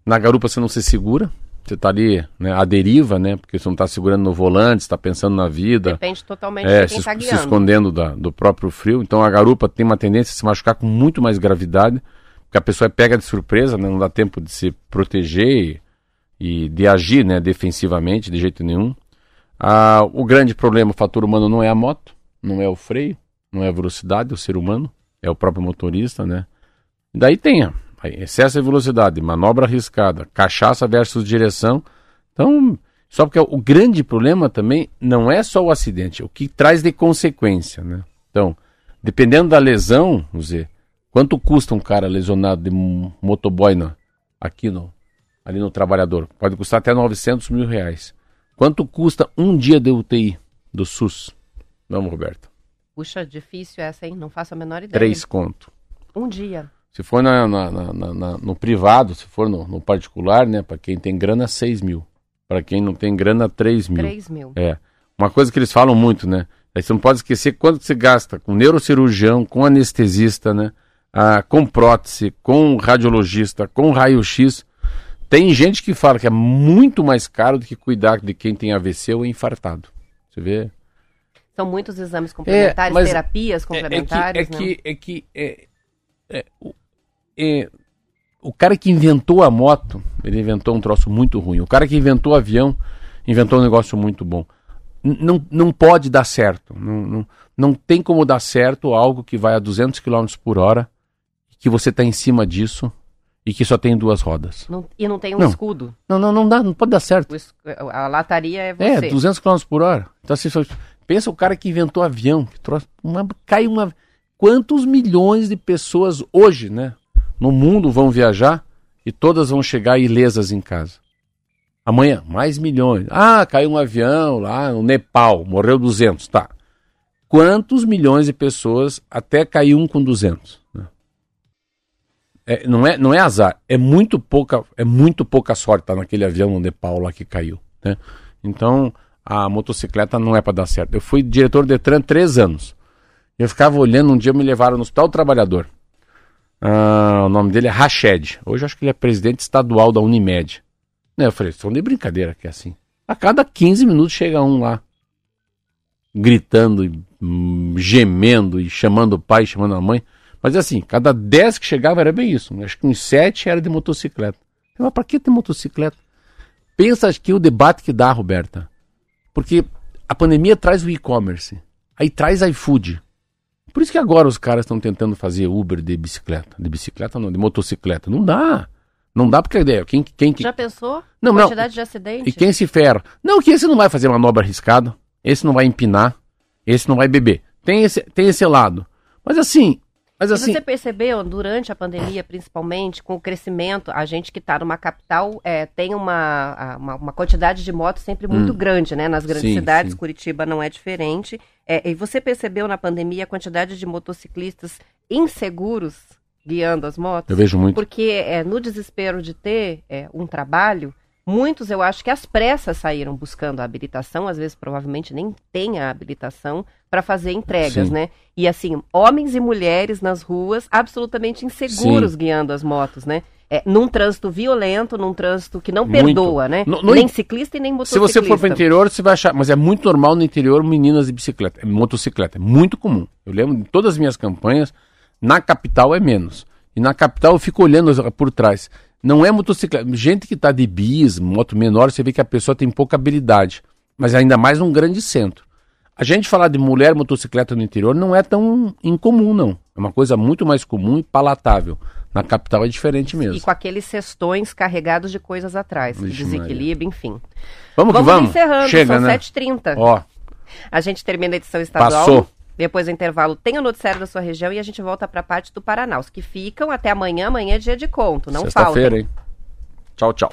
Na garupa você não se segura, você está ali né, à deriva, né? Porque você não está segurando no volante, está pensando na vida. Depende totalmente É, de quem se, está se guiando. escondendo da- do próprio frio. Então a garupa tem uma tendência a se machucar com muito mais gravidade, porque a pessoa é pega de surpresa, né? não dá tempo de se proteger e, de agir né? defensivamente de jeito nenhum. Ah, o grande problema, o fator humano, não é a moto, não é o freio, não é a velocidade, o ser humano, é o próprio motorista, né? Daí tem excesso de velocidade, manobra arriscada, cachaça versus direção. Então, só porque o grande problema também não é só o acidente, é o que traz de consequência, né? Então, dependendo da lesão, vamos dizer, quanto custa um cara lesionado de motoboy aqui no, ali no trabalhador? Pode custar até 900 mil reais. Quanto custa um dia de UTI do SUS? Vamos, Roberto. Puxa, difícil essa, hein? Não faço a menor ideia. Três conto. Um dia. Se for na- na- na- no privado, se for no, no particular, né? Para quem tem grana, 6 mil. Para quem não tem grana, 3 mil. Três mil. É. Uma coisa que eles falam muito, né? Aí você não pode esquecer quanto você gasta com neurocirurgião, com anestesista, né? Ah, com prótese, com radiologista, com raio-x. Tem gente que fala que é muito mais caro do que cuidar de quem tem AVC ou infartado. Você vê? São muitos exames complementares, mas terapias complementares, é, é né? que, é que é, é, o- é, o cara que inventou a moto, ele inventou um troço muito ruim. O cara que inventou o avião, inventou um negócio muito bom. N- Não, não pode dar certo. Não, não, não tem como dar certo algo que vai a 200 km por hora, que você está em cima disso e que só tem duas rodas. Não- e não tem um Não. escudo. Não, não, não dá, não pode dar certo. Es- a lataria é É, você. 200 km por hora. Então, assim, só- pensa o cara que inventou avião, que trouxe uma, cai uma. Quantos milhões de pessoas hoje, né, no mundo vão viajar e todas vão chegar ilesas em casa? Amanhã, mais milhões. Ah, caiu um avião lá no Nepal, morreu 200, tá. Quantos milhões de pessoas até cair um com 200? É, não, é, não é azar, é muito pouca, é muito pouca sorte estar naquele avião no Nepal lá que caiu. Né? Então a motocicleta não é para dar certo. Eu fui diretor do Detran três anos. Eu ficava olhando, um dia me levaram no Hospital do Trabalhador. Ah, o nome dele é Rached. Hoje acho que ele é presidente estadual da Unimed. Né, Eu falei, são de brincadeira que é assim. A cada 15 minutos chega um lá. Gritando, hum, gemendo e chamando o pai, chamando a mãe. Mas assim, cada 10 que chegava era bem isso. Acho que uns 7 era de motocicleta. Mas pra que ter motocicleta? Pensa que o debate que dá, Roberta. Porque a pandemia traz o e-commerce. Aí traz iFood. Por isso que agora os caras estão tentando fazer Uber de bicicleta. De bicicleta não, de motocicleta. Não dá. Não dá porque a ideia. Quem, quem, que- Já pensou? Não, não. Quantidade de acidente? e quem se ferra? Não, que esse não vai fazer manobra arriscada. Esse não vai empinar. Esse não vai beber. Tem esse, tem esse lado. Mas assim. Mas E assim. você percebeu, durante a pandemia, principalmente, com o crescimento, a gente que está numa capital é, tem uma, uma, uma quantidade de motos sempre muito Hum. grande, né? Nas grandes Sim, cidades, sim. Curitiba não é diferente. É, e você percebeu na pandemia a quantidade de motociclistas inseguros guiando as motos? Eu vejo muito. Porque é, no desespero de ter é, um trabalho, muitos eu acho que às pressas saíram buscando a habilitação, às vezes provavelmente nem tem a habilitação, para fazer entregas, Sim. né? E assim, homens e mulheres nas ruas absolutamente inseguros Sim. guiando as motos, né? É, num trânsito violento, num trânsito que não Muito. perdoa, né? No- no nem ciclista e nem Se motociclista. você for para o interior, você vai achar. Mas é muito normal no interior meninas de bicicleta, é motocicleta. É muito comum. Eu lembro de todas as minhas campanhas. Na capital é menos. E na capital eu fico olhando por trás. Não é motocicleta. Gente que está de bis, moto menor, você vê que a pessoa tem pouca habilidade. Mas ainda mais num grande centro. A gente falar de mulher motocicleta no interior não é tão incomum, não. É uma coisa muito mais comum e palatável. Na capital é diferente mesmo. E com aqueles cestões carregados de coisas atrás, que Vixe, desequilíbrio, enfim. Vamos que Vamos, vamos. encerrando, Chega, são né? 7h30. Ó, A gente termina a edição estadual. Passou. Depois do intervalo tem o noticiário da sua região e a gente volta para a parte do Paraná. Os que ficam até amanhã, amanhã é dia de conto, não sexta-feira, faltem. hein? Tchau, tchau.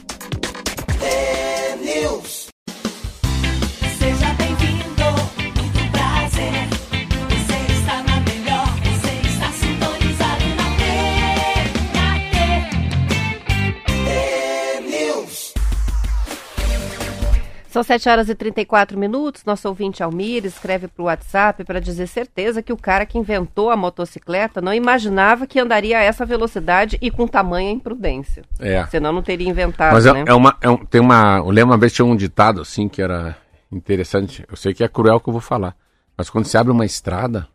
São 7 horas e 34 minutos. Nosso ouvinte Almir escreve para o WhatsApp para dizer certeza que o cara que inventou a motocicleta não imaginava que andaria a essa velocidade e com tamanha imprudência. É. Senão não teria inventado, Mas é, né? é uma, é um- tem uma. Eu lembro uma vez tinha um ditado assim que era interessante. Eu sei que é cruel o que eu vou falar. Mas quando você abre uma estrada,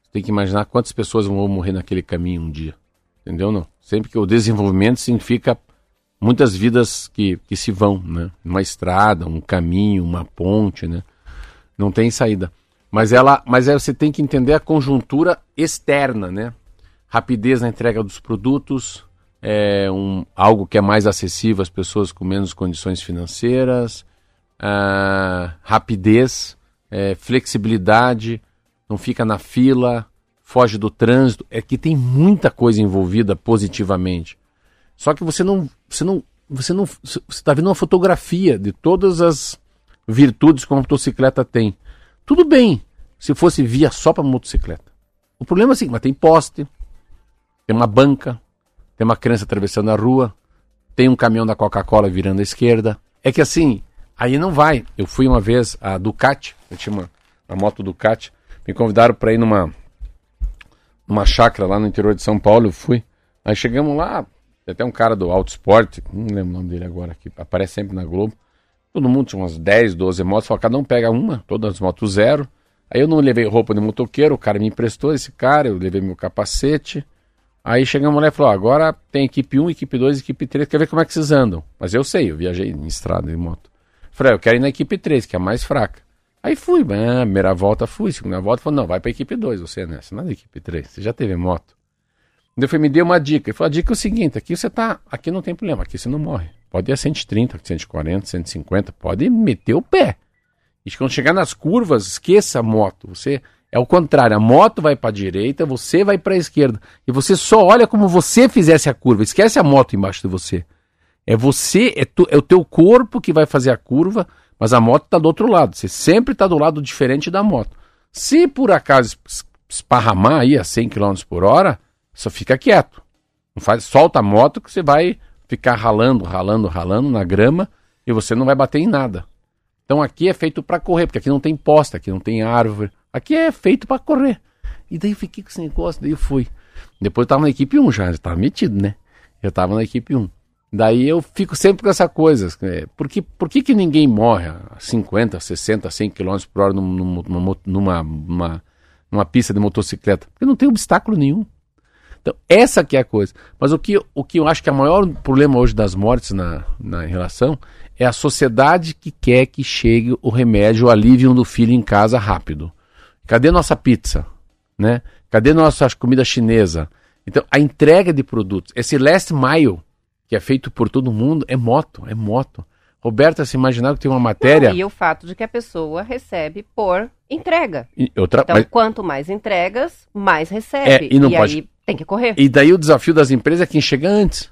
você tem que imaginar quantas pessoas vão morrer naquele caminho um dia. Entendeu? Não? Sempre que o desenvolvimento significa muitas vidas que, que se vão, né? Uma estrada, um caminho, uma ponte, né? Não tem saída. Mas ela, mas você tem que entender a conjuntura externa, né? Rapidez na entrega dos produtos, é um, algo que é mais acessível às pessoas com menos condições financeiras, ah, rapidez, é, flexibilidade, não fica na fila, foge do trânsito. É que tem muita coisa envolvida positivamente. Só que você não, você não, você não, você está vendo uma fotografia de todas as virtudes que uma motocicleta tem. Tudo bem se fosse via só para motocicleta. O problema é assim, mas tem poste, tem uma banca, tem uma criança atravessando a rua, tem um caminhão da Coca-Cola virando à esquerda. É que assim, aí não vai. Eu fui uma vez a Ducati, eu tinha uma, moto Ducati, me convidaram para ir numa numa chácara lá no interior de São Paulo, eu fui. Aí chegamos lá, tem até um cara do Auto Sport, não lembro o nome dele agora, que aparece sempre na Globo. Todo mundo tinha umas 10, 12 motos, falou, cada um pega uma, todas as motos zero. Aí eu não levei roupa de motoqueiro, o cara me emprestou esse cara, eu levei meu capacete. Aí chega uma mulher e falou: agora tem equipe 1, equipe 2, equipe 3, quer ver como é que vocês andam? Mas eu sei, eu viajei em estrada, em moto. Falei, eu quero ir na equipe 3, que é a mais fraca. Aí fui, ah, primeira volta fui, segunda volta falou, não, vai pra equipe 2, você né? Você não é da equipe 3, você já teve moto. Daí eu falei, me deu uma dica. Ele falou, a dica é o seguinte, aqui você tá, aqui não tem problema, aqui você não morre. Pode ir a 130, 140, 150, pode meter o pé. E quando chegar nas curvas, esqueça a moto. Você é o contrário, a moto vai para a direita, você vai para a esquerda. E você só olha como você fizesse a curva. Esquece a moto embaixo de você. É você, é, tu- é o teu corpo que vai fazer a curva, mas a moto está do outro lado. Você sempre está do lado diferente da moto. Se por acaso es- esparramar aí a 100 km por hora, só fica quieto. Não faz, solta a moto que você vai ficar ralando, ralando, ralando na grama e você não vai bater em nada. Então aqui é feito para correr, porque aqui não tem posta, aqui não tem árvore. Aqui é feito para correr. E daí eu fiquei com esse negócio, daí eu fui. Depois eu tava na equipe 1 já, já tava metido, né? Eu tava na equipe 1. Daí eu fico sempre com essa coisa. é, Por que, por que, que ninguém morre a 50, 60, 100 km por hora num- num- numa, numa, numa, numa pista de motocicleta? Porque não tem obstáculo nenhum. Então, essa que é a coisa. Mas o que, o que eu acho que é o maior problema hoje das mortes na, na relação é a sociedade que quer que chegue o remédio, o alívio do filho em casa rápido. Cadê nossa pizza? Né? Cadê nossa comida chinesa? Então, a entrega de produtos, esse last mile que é feito por todo mundo, é moto, é moto. Roberta, se imaginar que tem uma matéria. Não, e o fato de que a pessoa recebe por entrega. e outra- Então, mas- quanto mais entregas, mais recebe. É, e não pode- aí tem que correr. E daí o desafio das empresas é quem chega antes,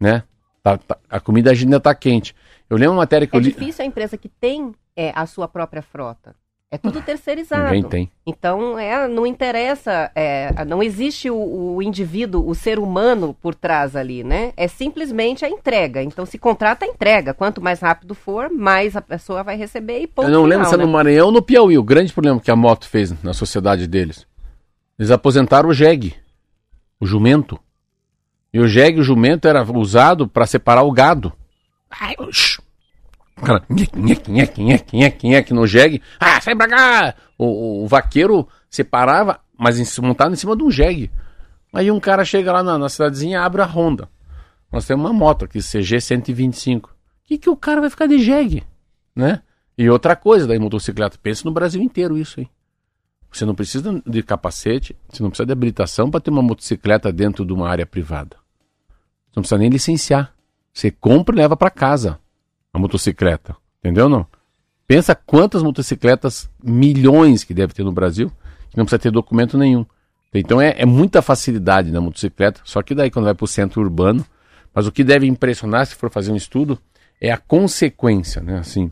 né? Tá- tá- a comida ainda está quente. Eu lembro uma matéria que É eu li. difícil a empresa que tem é, a sua própria frota. É tudo terceirizado. Ninguém tem. Então, é, não interessa, é, não existe o, o indivíduo, o ser humano por trás ali, né? É simplesmente a entrega. Então, se contrata a entrega. Quanto mais rápido for, mais a pessoa vai receber e ponto Eu não lembro final, se é né? no Maranhão ou no Piauí. O grande problema que a moto fez na sociedade deles. Eles aposentaram o jegue, o jumento. E o jegue, o jumento, era usado para separar o gado. Ai. O cara, nhec, nhec, nhec, nhec, nhec, nhec, no jegue. Ah, sai pra cá! O, o- vaqueiro separava, mas montado em cima de um jegue. Aí um cara chega lá na, na cidadezinha abre a Honda. Nós temos uma moto aqui, CG 125. O que, que o cara vai ficar de jegue? Né? E outra coisa da motocicleta, pensa no Brasil inteiro isso, hein? Você não precisa de capacete, você não precisa de habilitação para ter uma motocicleta dentro de uma área privada. Você não precisa nem licenciar. Você compra e leva para casa a motocicleta. Entendeu não? Pensa quantas motocicletas, milhões que deve ter no Brasil, que não precisa ter documento nenhum. Então é, é muita facilidade na motocicleta, só que daí quando vai para o centro urbano, mas o que deve impressionar, se for fazer um estudo, é a consequência, né? Assim,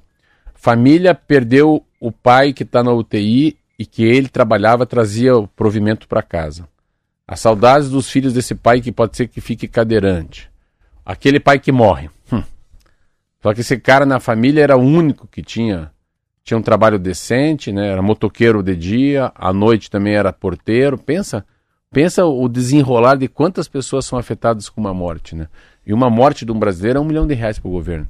família perdeu o pai que está na UTI e que ele trabalhava, trazia o provimento para casa. As saudades dos filhos desse pai que pode ser que fique cadeirante. Aquele pai que morre. Hum. Só que esse cara na família era o único que tinha tinha um trabalho decente, né? Era motoqueiro de dia, à noite também era porteiro. Pensa, pensa o desenrolar de quantas pessoas são afetadas com uma morte, né? E uma morte de um brasileiro é um milhão de reais para o governo.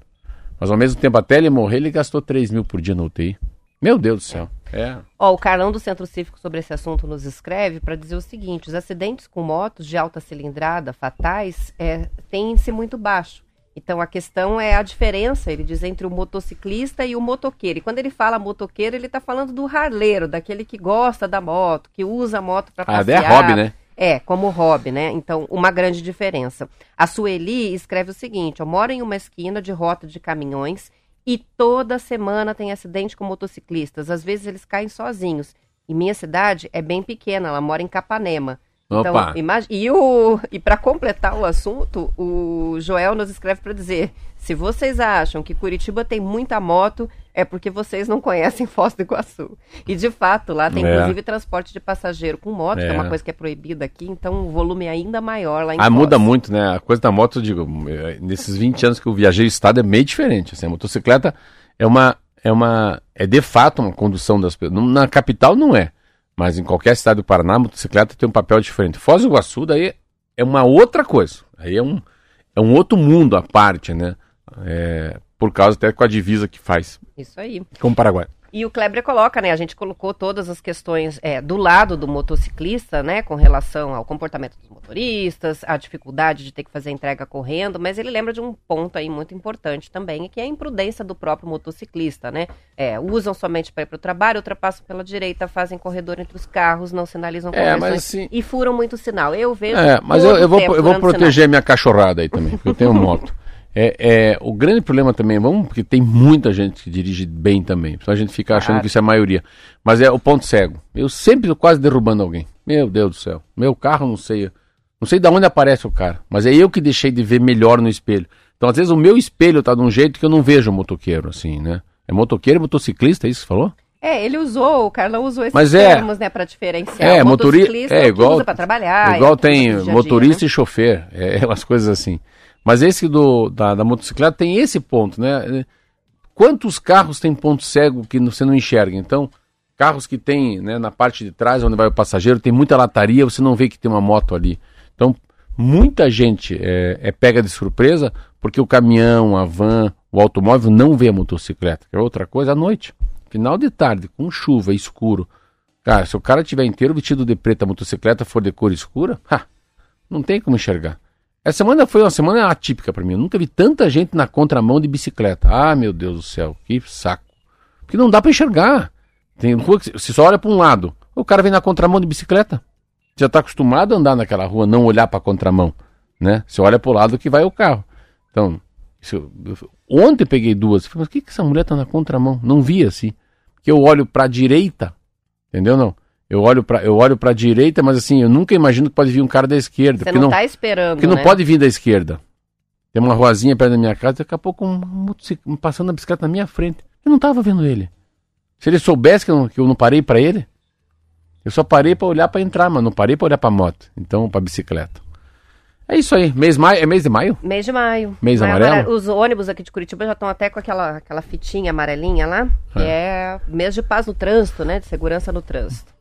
Mas ao mesmo tempo, até ele morrer, ele gastou 3 mil por dia na UTI. Meu Deus do céu. É. Ó, o Carlão do Centro Cívico sobre esse assunto nos escreve para dizer o seguinte: os acidentes com motos de alta cilindrada fatais é, têm índice muito baixo. Então a questão é a diferença, ele diz, entre o motociclista e o motoqueiro. E quando ele fala motoqueiro, ele está falando do harleiro, daquele que gosta da moto, que usa a moto para Ah, passear. daí é hobby, né? É, como hobby, né? Então, uma grande diferença. A Sueli escreve o seguinte: eu moro em uma esquina de rota de caminhões e toda semana tem acidente com motociclistas. Às vezes eles caem sozinhos. E minha cidade é bem pequena, ela mora em Capanema. Então, Opa. imagi- e, o... e para completar o assunto, o Joel nos escreve para dizer: se vocês acham que Curitiba tem muita moto, é porque vocês não conhecem Foz do Iguaçu. E de fato, lá tem É. inclusive transporte de passageiro com moto, que é É. uma coisa que é proibida aqui, então o volume é ainda maior lá em Ah, Foz. muda muito, né? A coisa da moto, eu digo, eh, nesses 20 anos que eu viajei o estado é meio diferente. Assim, a motocicleta é uma, é uma, é de fato uma condução das pessoas. Na capital não é, mas em qualquer cidade do Paraná, a motocicleta tem um papel diferente. Foz do Iguaçu daí é uma outra coisa. Aí é um, é um outro mundo à parte, né? É, por causa até com a divisa que faz Isso aí. com o Paraguai. E o Kleber coloca, né? A gente colocou todas as questões é, do lado do motociclista, né? Com relação ao comportamento dos motoristas, a dificuldade de ter que fazer a entrega correndo, mas ele lembra de um ponto aí muito importante também, que é a imprudência do próprio motociclista, né? É, usam somente para ir para o trabalho, ultrapassam pela direita, fazem corredor entre os carros, não sinalizam É, mas assim- e furam muito sinal. Eu vejo. É, mas eu, eu vou, eu vou furando sinal. proteger minha cachorrada aí também, porque eu tenho moto. (laughs) É, é, o grande problema também, vamos, porque tem muita gente que dirige bem também, só a gente fica achando Claro. que isso é a maioria. Mas é o ponto cego. Eu sempre tô quase derrubando alguém. Meu Deus do céu. Meu carro, não sei. Não sei de onde aparece o cara, mas é eu que deixei de ver melhor no espelho. Então, às vezes, o meu espelho tá de um jeito que eu não vejo o motoqueiro, assim, né? É motoqueiro e motociclista, é isso que você falou? É, ele usou, o Carlão usou esses Mas é- termos, né, para diferenciar. É, o motori- motociclista é que igual- usa para trabalhar. Igual é tem dia dia, motorista né? e chofer, é (laughs) umas coisas assim. Mas esse do, da, da motocicleta tem esse ponto, né? Quantos carros tem ponto cego que você não enxerga? Então, carros que tem né, na parte de trás, onde vai o passageiro, tem muita lataria, você não vê que tem uma moto ali. Então, muita gente é, é pega de surpresa porque o caminhão, a van, o automóvel não vê a motocicleta. É outra coisa à noite. Final de tarde, com chuva, escuro. Cara, se o cara tiver inteiro vestido de preto, a motocicleta for de cor escura, ha, não tem como enxergar. Essa semana foi uma semana atípica para mim. Eu nunca vi tanta gente na contramão de bicicleta. Ah, meu Deus do céu, que saco. Porque não dá para enxergar. Tem rua que você só olha para um lado. O cara vem na contramão de bicicleta. Já está acostumado a andar naquela rua, não olhar para a contramão, né? Você olha para o lado que vai o carro. Então, isso, ontem peguei duas. Falei, mas que, que essa mulher tá na contramão? Não vi assim. Porque eu olho para a direita, entendeu não? Eu olho para eu olho para direita, mas assim, eu nunca imagino que pode vir um cara da esquerda, Você porque não, não, tá esperando, porque não né? pode vir da esquerda. Tem uma ruazinha perto da minha casa, daqui a pouco um um passando a bicicleta na minha frente. Eu não tava vendo ele. Se ele soubesse que eu não, que eu não parei para ele, eu só parei para olhar para entrar, mas não parei para olhar para moto, então para bicicleta. É isso aí. Mês maio, é mês de maio? Mês de maio. Mês Maio amarelo? Os ônibus aqui de Curitiba já estão até com aquela, aquela fitinha amarelinha lá, que é. mês de paz no trânsito, né? De segurança no trânsito.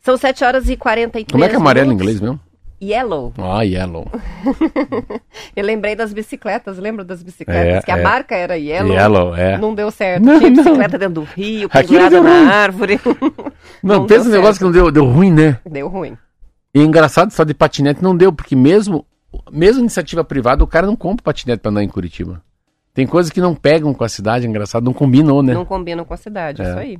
São 7 horas e 43 Como é que é amarelo em inglês mesmo? Yellow. Ah, yellow. (laughs) Eu lembrei das bicicletas, lembra das bicicletas? É, que a é. marca era Yellow. Yellow, é. Não deu certo. Não, Tinha não. bicicleta dentro do rio, pendurada deu ruim. na árvore. (laughs) Não, Não pensa no negócio que não deu, deu ruim, né? deu ruim. E é engraçado, só de patinete não deu, porque mesmo, mesmo iniciativa privada, o cara não compra patinete pra andar em Curitiba. Tem coisas que não pegam com a cidade, é engraçado, não combinou, né? Não combinam com a cidade, É. isso aí.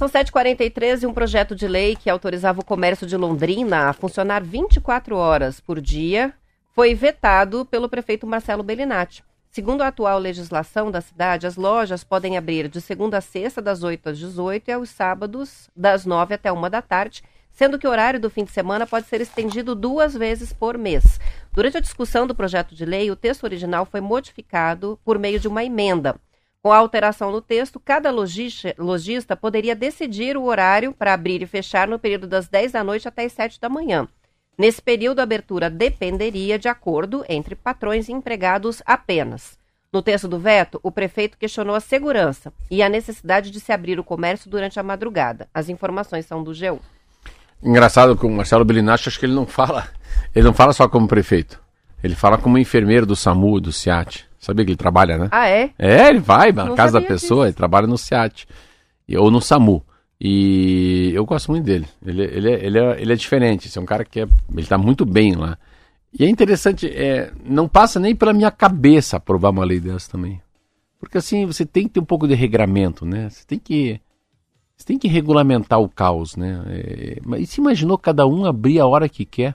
São 7h43 e um projeto de lei que autorizava o comércio de Londrina a funcionar 24 horas por dia foi vetado pelo prefeito Marcelo Bellinati. Segundo a atual legislação da cidade, as lojas podem abrir de segunda a sexta, das 8 às 18 e aos sábados, das 9 até 1 da tarde, sendo que o horário do fim de semana pode ser estendido duas vezes por mês. Durante a discussão do projeto de lei, o texto original foi modificado por meio de uma emenda. Com a alteração no texto, cada lojista poderia decidir o horário para abrir e fechar no período das 10 da noite até as 7 da manhã. Nesse período, a abertura dependeria de acordo entre patrões e empregados apenas. No texto do veto, o prefeito questionou a segurança e a necessidade de se abrir o comércio durante a madrugada. As informações são do G1. Engraçado que o Marcelo Bellinati, acho que ele não fala, ele não fala só como prefeito. Ele fala como enfermeiro do SAMU, do SEAT. Sabia que ele trabalha, né? Ah, é? É, ele vai na Não casa da sabia pessoa, disso. ele trabalha no SEAT. E- Ou no SAMU. E eu gosto muito dele. Ele, ele, é- ele, é, ele é diferente. Esse é um cara que é, ele tá muito bem lá. E é interessante, é, não passa nem pela minha cabeça aprovar uma lei dessa também. Porque assim, você tem que ter um pouco de regramento, né? Você tem que. Você tem que regulamentar o caos, né? É, mas e se imaginou cada um abrir a hora que quer?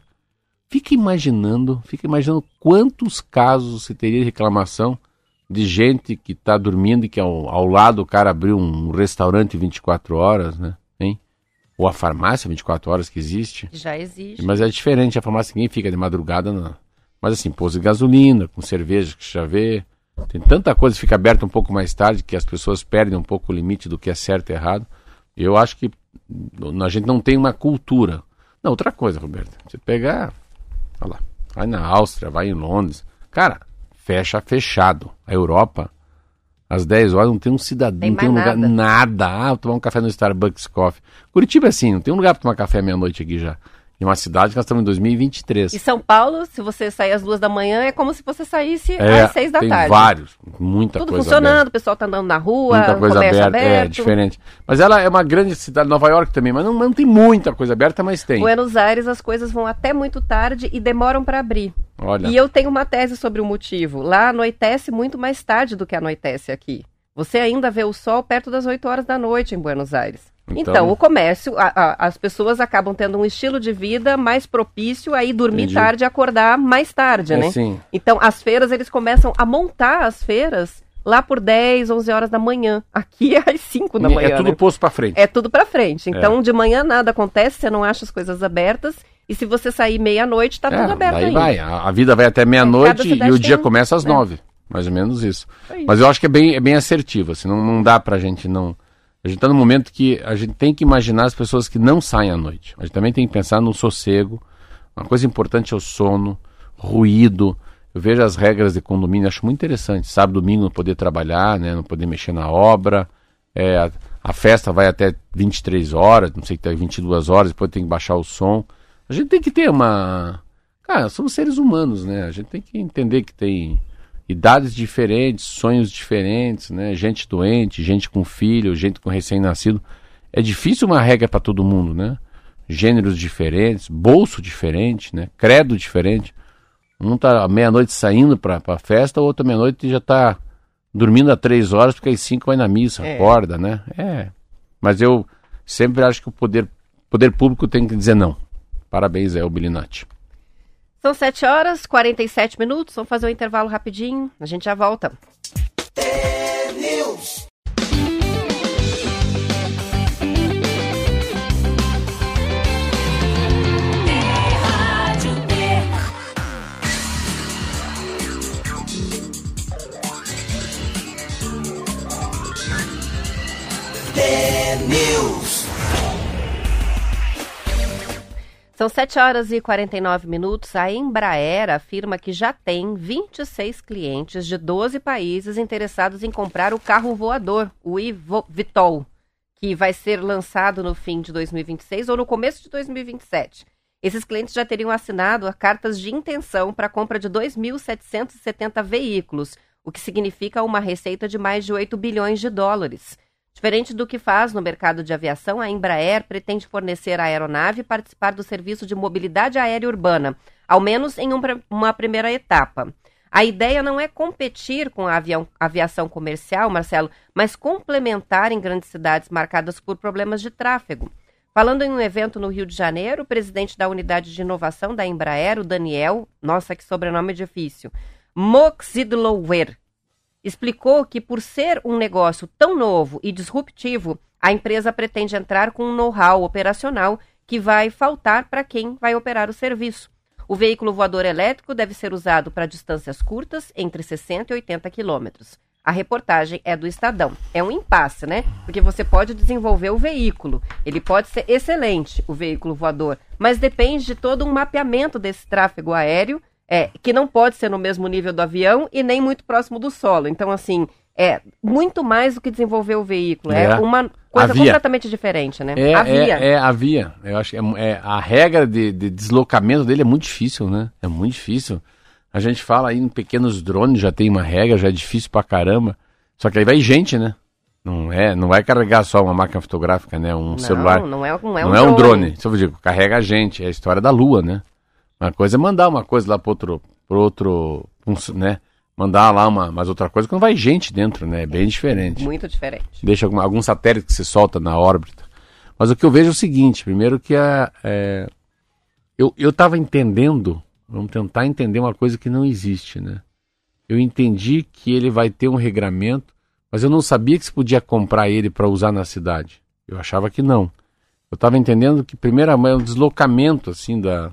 Fica imaginando, fica imaginando quantos casos você teria de reclamação de gente que está dormindo e que ao, ao lado o cara abriu um restaurante 24 horas, né? Hein? Ou a farmácia 24 horas que existe. Já existe. Mas é diferente, a farmácia ninguém fica de madrugada, não. Mas assim, posto de gasolina, com cerveja que já vê. Tem tanta coisa que fica aberta um pouco mais tarde que as pessoas perdem um pouco o limite do que é certo e errado. Eu acho que a gente não tem uma cultura. Não, outra coisa, Roberto. Você pegar, olha lá, vai na Áustria, vai em Londres. Cara, fecha fechado. A Europa, às 10 horas, não tem um cidadão, Tem não tem um lugar, nada. nada. Ah, vou tomar um café no Starbucks Coffee. Curitiba é assim, não tem um lugar para tomar café meia-noite aqui já. Em uma cidade que nós estamos em 2023. E São Paulo, se você sair às duas da manhã, é como se você saísse É, às seis da tem tarde. vários, muita Tudo coisa funcionando, aberta. o pessoal tá andando na rua, Muita coisa aberta, aberto. é diferente. Mas ela é uma grande cidade, Nova York também, mas não, não tem muita coisa aberta, mas tem. Buenos Aires, as coisas vão até muito tarde e demoram para abrir. Olha, E eu tenho uma tese sobre o motivo. Lá anoitece muito mais tarde do que anoitece aqui. Você ainda vê o sol perto das 8 horas da noite em Buenos Aires. Então, Então- o comércio, a- a- as pessoas acabam tendo um estilo de vida mais propício a ir dormir Entendi. tarde e acordar mais tarde, é né? assim, Então, as feiras, eles começam a montar as feiras lá por 10, 11 horas da manhã. Aqui é às 5 da manhã, é tudo né? posto pra frente. É tudo pra frente. Então, de manhã nada acontece, você não acha as coisas abertas. E se você sair meia-noite, tá É, tudo aberto daí ainda. vai, a, a vida vai até meia-noite e o dia um- começa às é. nove. Mais ou menos isso. É. Mas eu acho que é bem, é bem assertivo, assim, não, não dá pra gente não... A gente tá num momento que a gente tem que imaginar as pessoas que não saem à noite. A gente também tem que pensar no sossego. Uma coisa importante é o sono, ruído. Eu vejo as regras de condomínio, acho muito interessante. Sábado, domingo não poder trabalhar, né, não poder mexer na obra. É, a, a festa vai até 23 horas, não sei que até 22 horas, depois tem que baixar o som. A gente tem que ter uma. Cara, somos seres humanos, né? A gente tem que entender que tem idades diferentes, sonhos diferentes, né? Gente doente, gente com filho, gente com recém-nascido. É difícil uma regra para todo mundo, né? Gêneros diferentes, bolso diferente, né? Credo diferente. Um tá à meia-noite saindo para a festa, o outro meia-noite já tá dormindo às três horas, porque às cinco vai na missa, É. acorda, né? É. Mas eu sempre acho que o poder, poder público tem que dizer não. Parabéns, é o Bilinati. São 7 horas e 47 minutos. Vamos fazer um intervalo rapidinho. A gente já volta. São 7 horas e 49 minutos. A Embraer afirma que já tem 26 clientes de 12 países interessados em comprar o carro voador, o eVTOL, que vai ser lançado no fim de 2026 ou no começo de 2027. Esses clientes já teriam assinado cartas de intenção para a compra de 2.770 veículos, o que significa uma receita de mais de 8 bilhões de dólares. Diferente do que faz no mercado de aviação, a Embraer pretende fornecer a aeronave e participar do serviço de mobilidade aérea urbana, ao menos em um uma primeira etapa. A ideia não é competir com a avião- aviação comercial, Marcelo, mas complementar em grandes cidades marcadas por problemas de tráfego. Falando em um evento no Rio de Janeiro, o presidente da unidade de inovação da Embraer, o Daniel, nossa que sobrenome difícil, Moxidlower, explicou que, por ser um negócio tão novo e disruptivo, a empresa pretende entrar com um know-how operacional que vai faltar para quem vai operar o serviço. O veículo voador elétrico deve ser usado para distâncias curtas, entre 60 e 80 quilômetros. A reportagem é do Estadão. É um impasse, né? Porque você pode desenvolver o veículo. Ele pode ser excelente, o veículo voador, mas depende de todo um mapeamento desse tráfego aéreo é, que não pode ser no mesmo nível do avião e nem muito próximo do solo. Então, assim, é muito mais do que desenvolver o veículo. É, É. uma coisa Havia. completamente diferente, né? É, Havia. é, é a via. Eu acho que é, é- a regra de, de deslocamento dele é muito difícil, né? É muito difícil. A gente fala aí em pequenos drones, já tem uma regra, já é difícil pra caramba. Só que aí vai gente, né? Não é, não vai carregar só uma máquina fotográfica, né? Um não, celular. não é, não é não um é um drone. Se eu digo, carrega a gente. É a história da Lua, né? Uma coisa é mandar uma coisa lá pro outro, pro outro, né? Mandar lá uma, mas outra coisa é quando vai gente dentro, né? É bem diferente Muito diferente. deixa algum, algum satélite que se solta na órbita. Mas o que eu vejo é o seguinte, primeiro que a, é, eu eu estava entendendo, vamos tentar entender uma coisa que não existe, né? Eu entendi que ele vai ter um regramento, mas eu não sabia que se podia comprar ele para usar na cidade. Eu achava que não. Eu estava entendendo que primeiro é um deslocamento assim da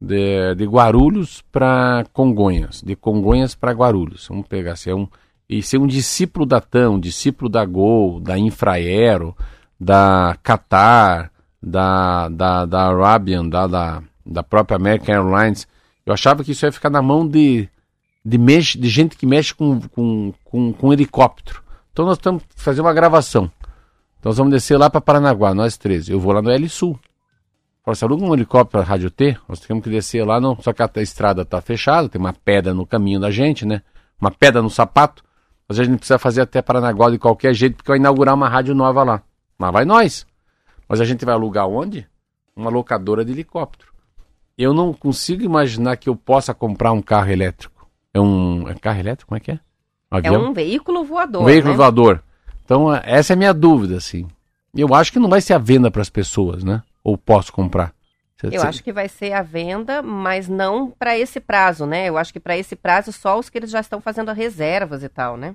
de, de Guarulhos para Congonhas, de Congonhas para Guarulhos. Vamos pegar assim, é um e ser um discípulo da TAM, um discípulo da Gol, da Infraero, da Qatar, da, da, da Arabian, da, da, da própria American Airlines. Eu achava que isso ia ficar na mão de, de, mexe, de gente que mexe com, com, com, com helicóptero. Então nós estamos fazendo uma gravação. Então nós vamos descer lá para Paranaguá, nós três. Eu vou lá no L Sul. Fala, se aluga um helicóptero para Rádio T, nós temos que descer lá, não, só que a, a estrada está fechada, tem uma pedra no caminho da gente, né? Uma pedra no sapato. Mas a gente precisa fazer até Paranaguá de qualquer jeito, porque vai inaugurar uma rádio nova lá. Lá vai nós. Mas a gente vai alugar onde? Uma locadora de helicóptero. Eu não consigo imaginar que eu possa comprar um carro elétrico. É um. É carro elétrico? Como é que é? É um veículo voador. Um veículo né? voador. Então, essa é a minha dúvida, assim. Eu acho que não vai ser a venda para as pessoas, né? Ou posso comprar? Você- Eu você- acho que vai ser a venda, mas não para esse prazo, né? Eu acho que para esse prazo só os que eles já estão fazendo reservas e tal, né?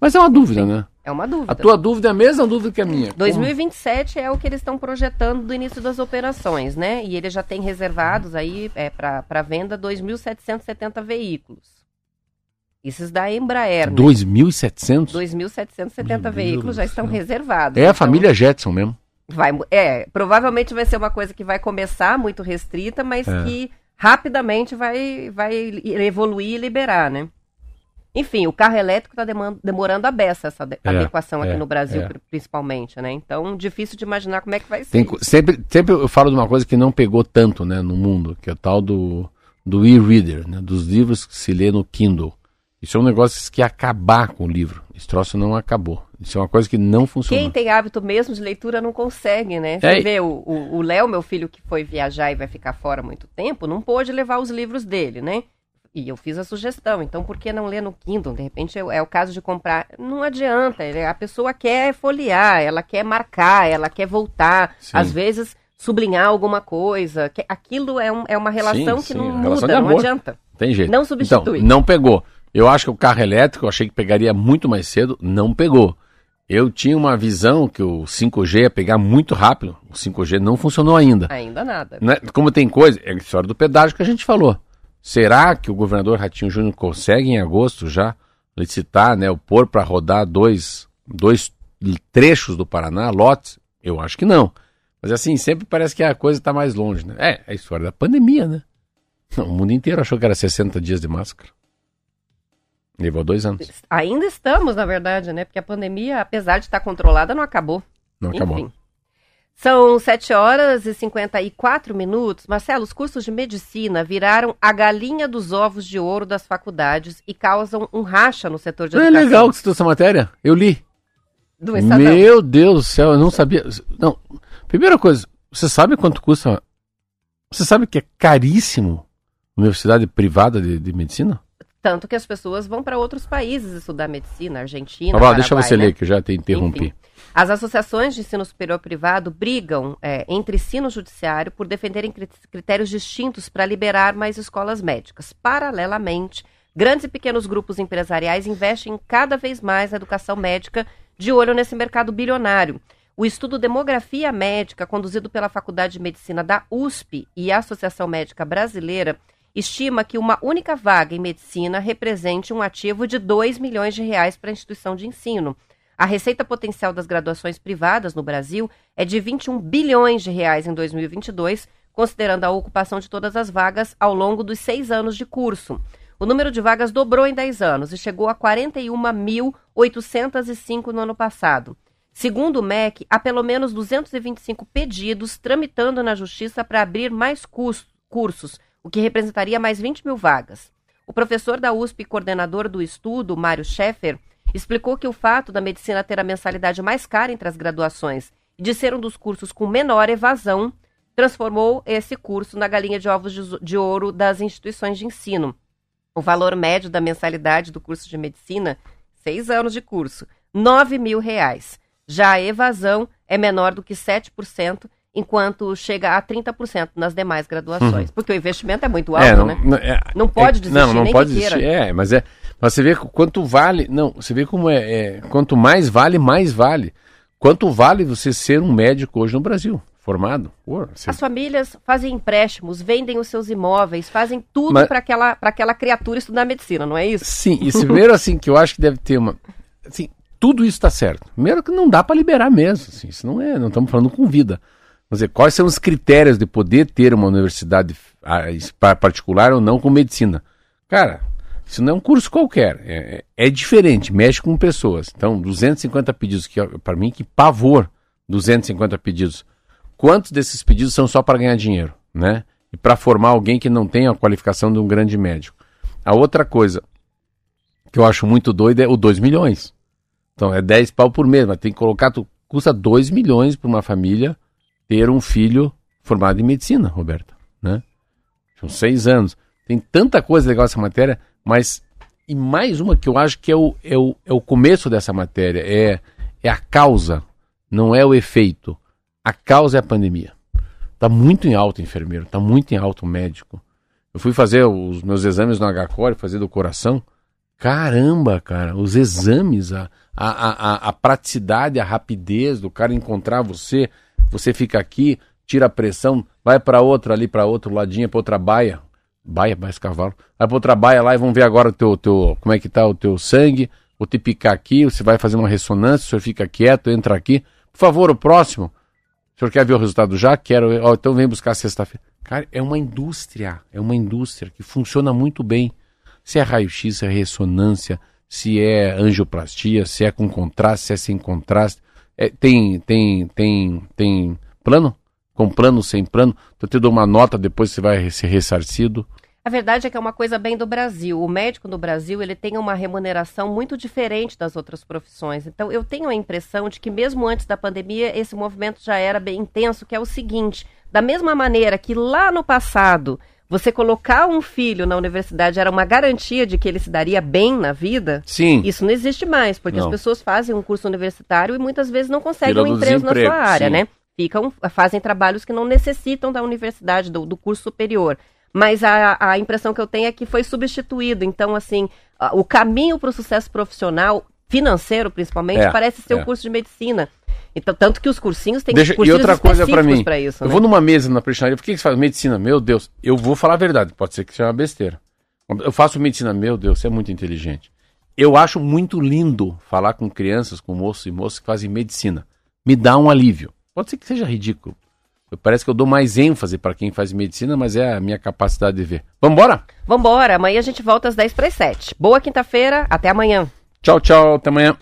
Mas é uma dúvida, né? É uma dúvida. A tua dúvida é a mesma dúvida que a minha. 2027 é o que eles estão projetando do início das operações, né? E ele já tem reservados aí é, para venda 2.770 veículos. Esses da Embraer, Como? né? 2.700? 2.770 Meu veículos já estão reservados. É a Então, família Jetson mesmo. Vai, é, provavelmente vai ser uma coisa que vai começar muito restrita, mas É. que rapidamente vai, vai evoluir e liberar, né? Enfim, o carro elétrico está demorando a beça essa É, adequação aqui é, no Brasil, é. pri- principalmente, né? Então, difícil de imaginar como é que vai ser. Tem sempre, sempre eu falo de uma coisa que não pegou tanto né, no mundo, que é o tal do, do e-reader, né, dos livros que se lê no Kindle. Isso é um negócio que acabar com o livro. Esse troço não acabou. Isso é uma coisa que não funcionou. Quem tem hábito mesmo de leitura não consegue, né? Você É, vê, o Léo, meu filho, que foi viajar e vai ficar fora muito tempo, não pôde levar os livros dele, né? E eu fiz a sugestão, então por que não ler no Kindle? De repente é, é o caso de comprar. Não adianta, a pessoa quer folhear, ela quer marcar, ela quer voltar, Sim. às vezes sublinhar alguma coisa. Aquilo é, um- é uma relação Sim, que sim, não relação muda, não adianta. Tem jeito. Não substitui. Então, não pegou. Eu acho que o carro elétrico, eu achei que pegaria muito mais cedo, não pegou. Eu tinha uma visão que o 5G ia pegar muito rápido. O 5G não funcionou ainda. Ainda nada. Né? Como tem coisa, é a história do pedágio que a gente falou. Será que o governador Ratinho Júnior consegue em agosto já licitar, né, o pôr para rodar dois, dois trechos do Paraná, lotes? Eu acho que não. Mas assim, sempre parece que a coisa está mais longe, né? É, é a história da pandemia, né? (laughs) O mundo inteiro achou que era 60 dias de máscara. Levou dois anos. Ainda estamos, na verdade, né? Porque a pandemia, apesar de estar controlada, não acabou. Não acabou. Enfim. São 7 horas e 54 minutos. Marcelo, os cursos de medicina viraram a galinha dos ovos de ouro das faculdades e causam um racha no setor de Não é educação. legal que você trouxe essa matéria? Eu li. Do Estadão. Meu Deus do céu, eu não sabia. Não, primeira coisa, você sabe quanto custa? Você sabe que é caríssimo universidade privada de, de medicina? Tanto que as pessoas vão para outros países estudar medicina, Argentina, Tá bom, deixa Paraguai, você né? ler que eu já te interrompi. Enfim. As associações de ensino superior privado brigam é, entre si no judiciário por defenderem cri- critérios distintos para liberar mais escolas médicas. Paralelamente, grandes e pequenos grupos empresariais investem cada vez mais na educação médica de olho nesse mercado bilionário. O estudo Demografia Médica, conduzido pela Faculdade de Medicina da USP e a Associação Médica Brasileira, estima que uma única vaga em medicina represente um ativo de 2 milhões de reais para a instituição de ensino. A receita potencial das graduações privadas no Brasil é de 21 bilhões de reais em 2022, considerando a ocupação de todas as vagas ao longo dos seis anos de curso. O número de vagas dobrou em 10 anos e chegou a 41.805 no ano passado. Segundo o MEC, há pelo menos 225 pedidos tramitando na Justiça para abrir mais cursos, o que representaria mais 20 mil vagas. O professor da USP e coordenador do estudo, Mário Schaeffer, explicou que o fato da medicina ter a mensalidade mais cara entre as graduações e de ser um dos cursos com menor evasão transformou esse curso na galinha de ovos de ouro das instituições de ensino. O valor médio da mensalidade do curso de medicina, seis anos de curso, 9 mil reais. Já a evasão é menor do que 7%, enquanto chega a 30% nas demais graduações. Porque o investimento é muito alto, é, não, né? não, é- Não pode é- desistir, Não, não pode desistir. É, mas é. Mas você vê quanto vale. Não, você vê como é, é. Quanto mais vale, mais vale. Quanto vale você ser um médico hoje no Brasil? Formado? Você- As famílias fazem empréstimos, vendem os seus imóveis, fazem tudo Mas- para aquela, pra aquela criatura estudar medicina, não é isso? Sim, e (laughs) primeiro assim, que eu acho que deve ter uma. Assim, tudo isso está certo. Primeiro que não dá para liberar mesmo. Assim, isso não é. Não estamos falando com vida. Vamos dizer, quais são os critérios de poder ter uma universidade ah, particular ou não com medicina? Cara, isso não é um curso qualquer. É, é é diferente, mexe com pessoas. Então, 250 pedidos, que para mim, que pavor. 250 pedidos. quantos desses pedidos são só para ganhar dinheiro, né? E para formar alguém que não tem a qualificação de um grande médico. A outra coisa que eu acho muito doido é o 2 milhões. Então é 10 pau por mês, mas tem que colocar, tu, custa 2 milhões para uma família ter um filho formado em medicina, Roberta, né? São seis anos. Tem tanta coisa legal essa matéria, mas e mais uma que eu acho que é o, é o, é o começo dessa matéria, é, é a causa, não é o efeito. A causa é a pandemia. Está muito em alta enfermeiro, está muito em alta o médico. Eu fui fazer os meus exames no HCOR, fazer do coração. Caramba, cara, os exames, a, a, a, a praticidade, a rapidez do cara encontrar você, você fica aqui, tira a pressão, vai para outra ali, para outro ladinho, para outra baia. Baia, mais cavalo. Vai para outra baia lá e vamos ver agora o teu, teu, como é que tá o teu sangue. Vou te picar aqui, você vai fazer uma ressonância, o senhor fica quieto, entra aqui. Por favor, o próximo. O senhor quer ver o resultado já? Quero. Então vem buscar sexta-feira. Cara, é uma indústria, é uma indústria que funciona muito bem. Se é raio-x, se é ressonância, se é angioplastia, se é com contraste, se é sem contraste. É, tem, tem, tem, tem plano? Com plano, sem plano? Então eu te dou uma nota, depois você vai ser ressarcido. A verdade é que é uma coisa bem do Brasil. O médico no Brasil ele tem uma remuneração muito diferente das outras profissões. Então eu tenho a impressão de que mesmo antes da pandemia esse movimento já era bem intenso, que é o seguinte: da mesma maneira que lá no passado você colocar um filho na universidade era uma garantia de que ele se daria bem na vida, Sim. isso não existe mais, porque Não. as pessoas fazem um curso universitário e muitas vezes não conseguem Tira um emprego na sua área, sim. né? Ficam, fazem trabalhos que não necessitam da universidade, do, do curso superior. Mas a, a impressão que eu tenho é que foi substituído. Então, assim, o caminho para o sucesso profissional, financeiro principalmente, É, parece ser é. o curso de medicina. Então, tanto que os cursinhos têm Deixa, e cursinhos outra coisa para mim. pra isso, eu né? vou numa mesa na prestinaria, por que, que você faz medicina? Meu Deus, eu vou falar a verdade, pode ser que seja uma besteira. Eu faço medicina, meu Deus, você é muito inteligente. Eu acho muito lindo falar com crianças, com moços e moças que fazem medicina. Me dá um alívio. Pode ser que seja ridículo. Eu- Parece que eu dou mais ênfase para quem faz medicina, mas é a minha capacidade de ver. Vambora? Vambora, amanhã a gente volta às 10 para as 7. Boa quinta-feira, até amanhã. Tchau, tchau, até amanhã.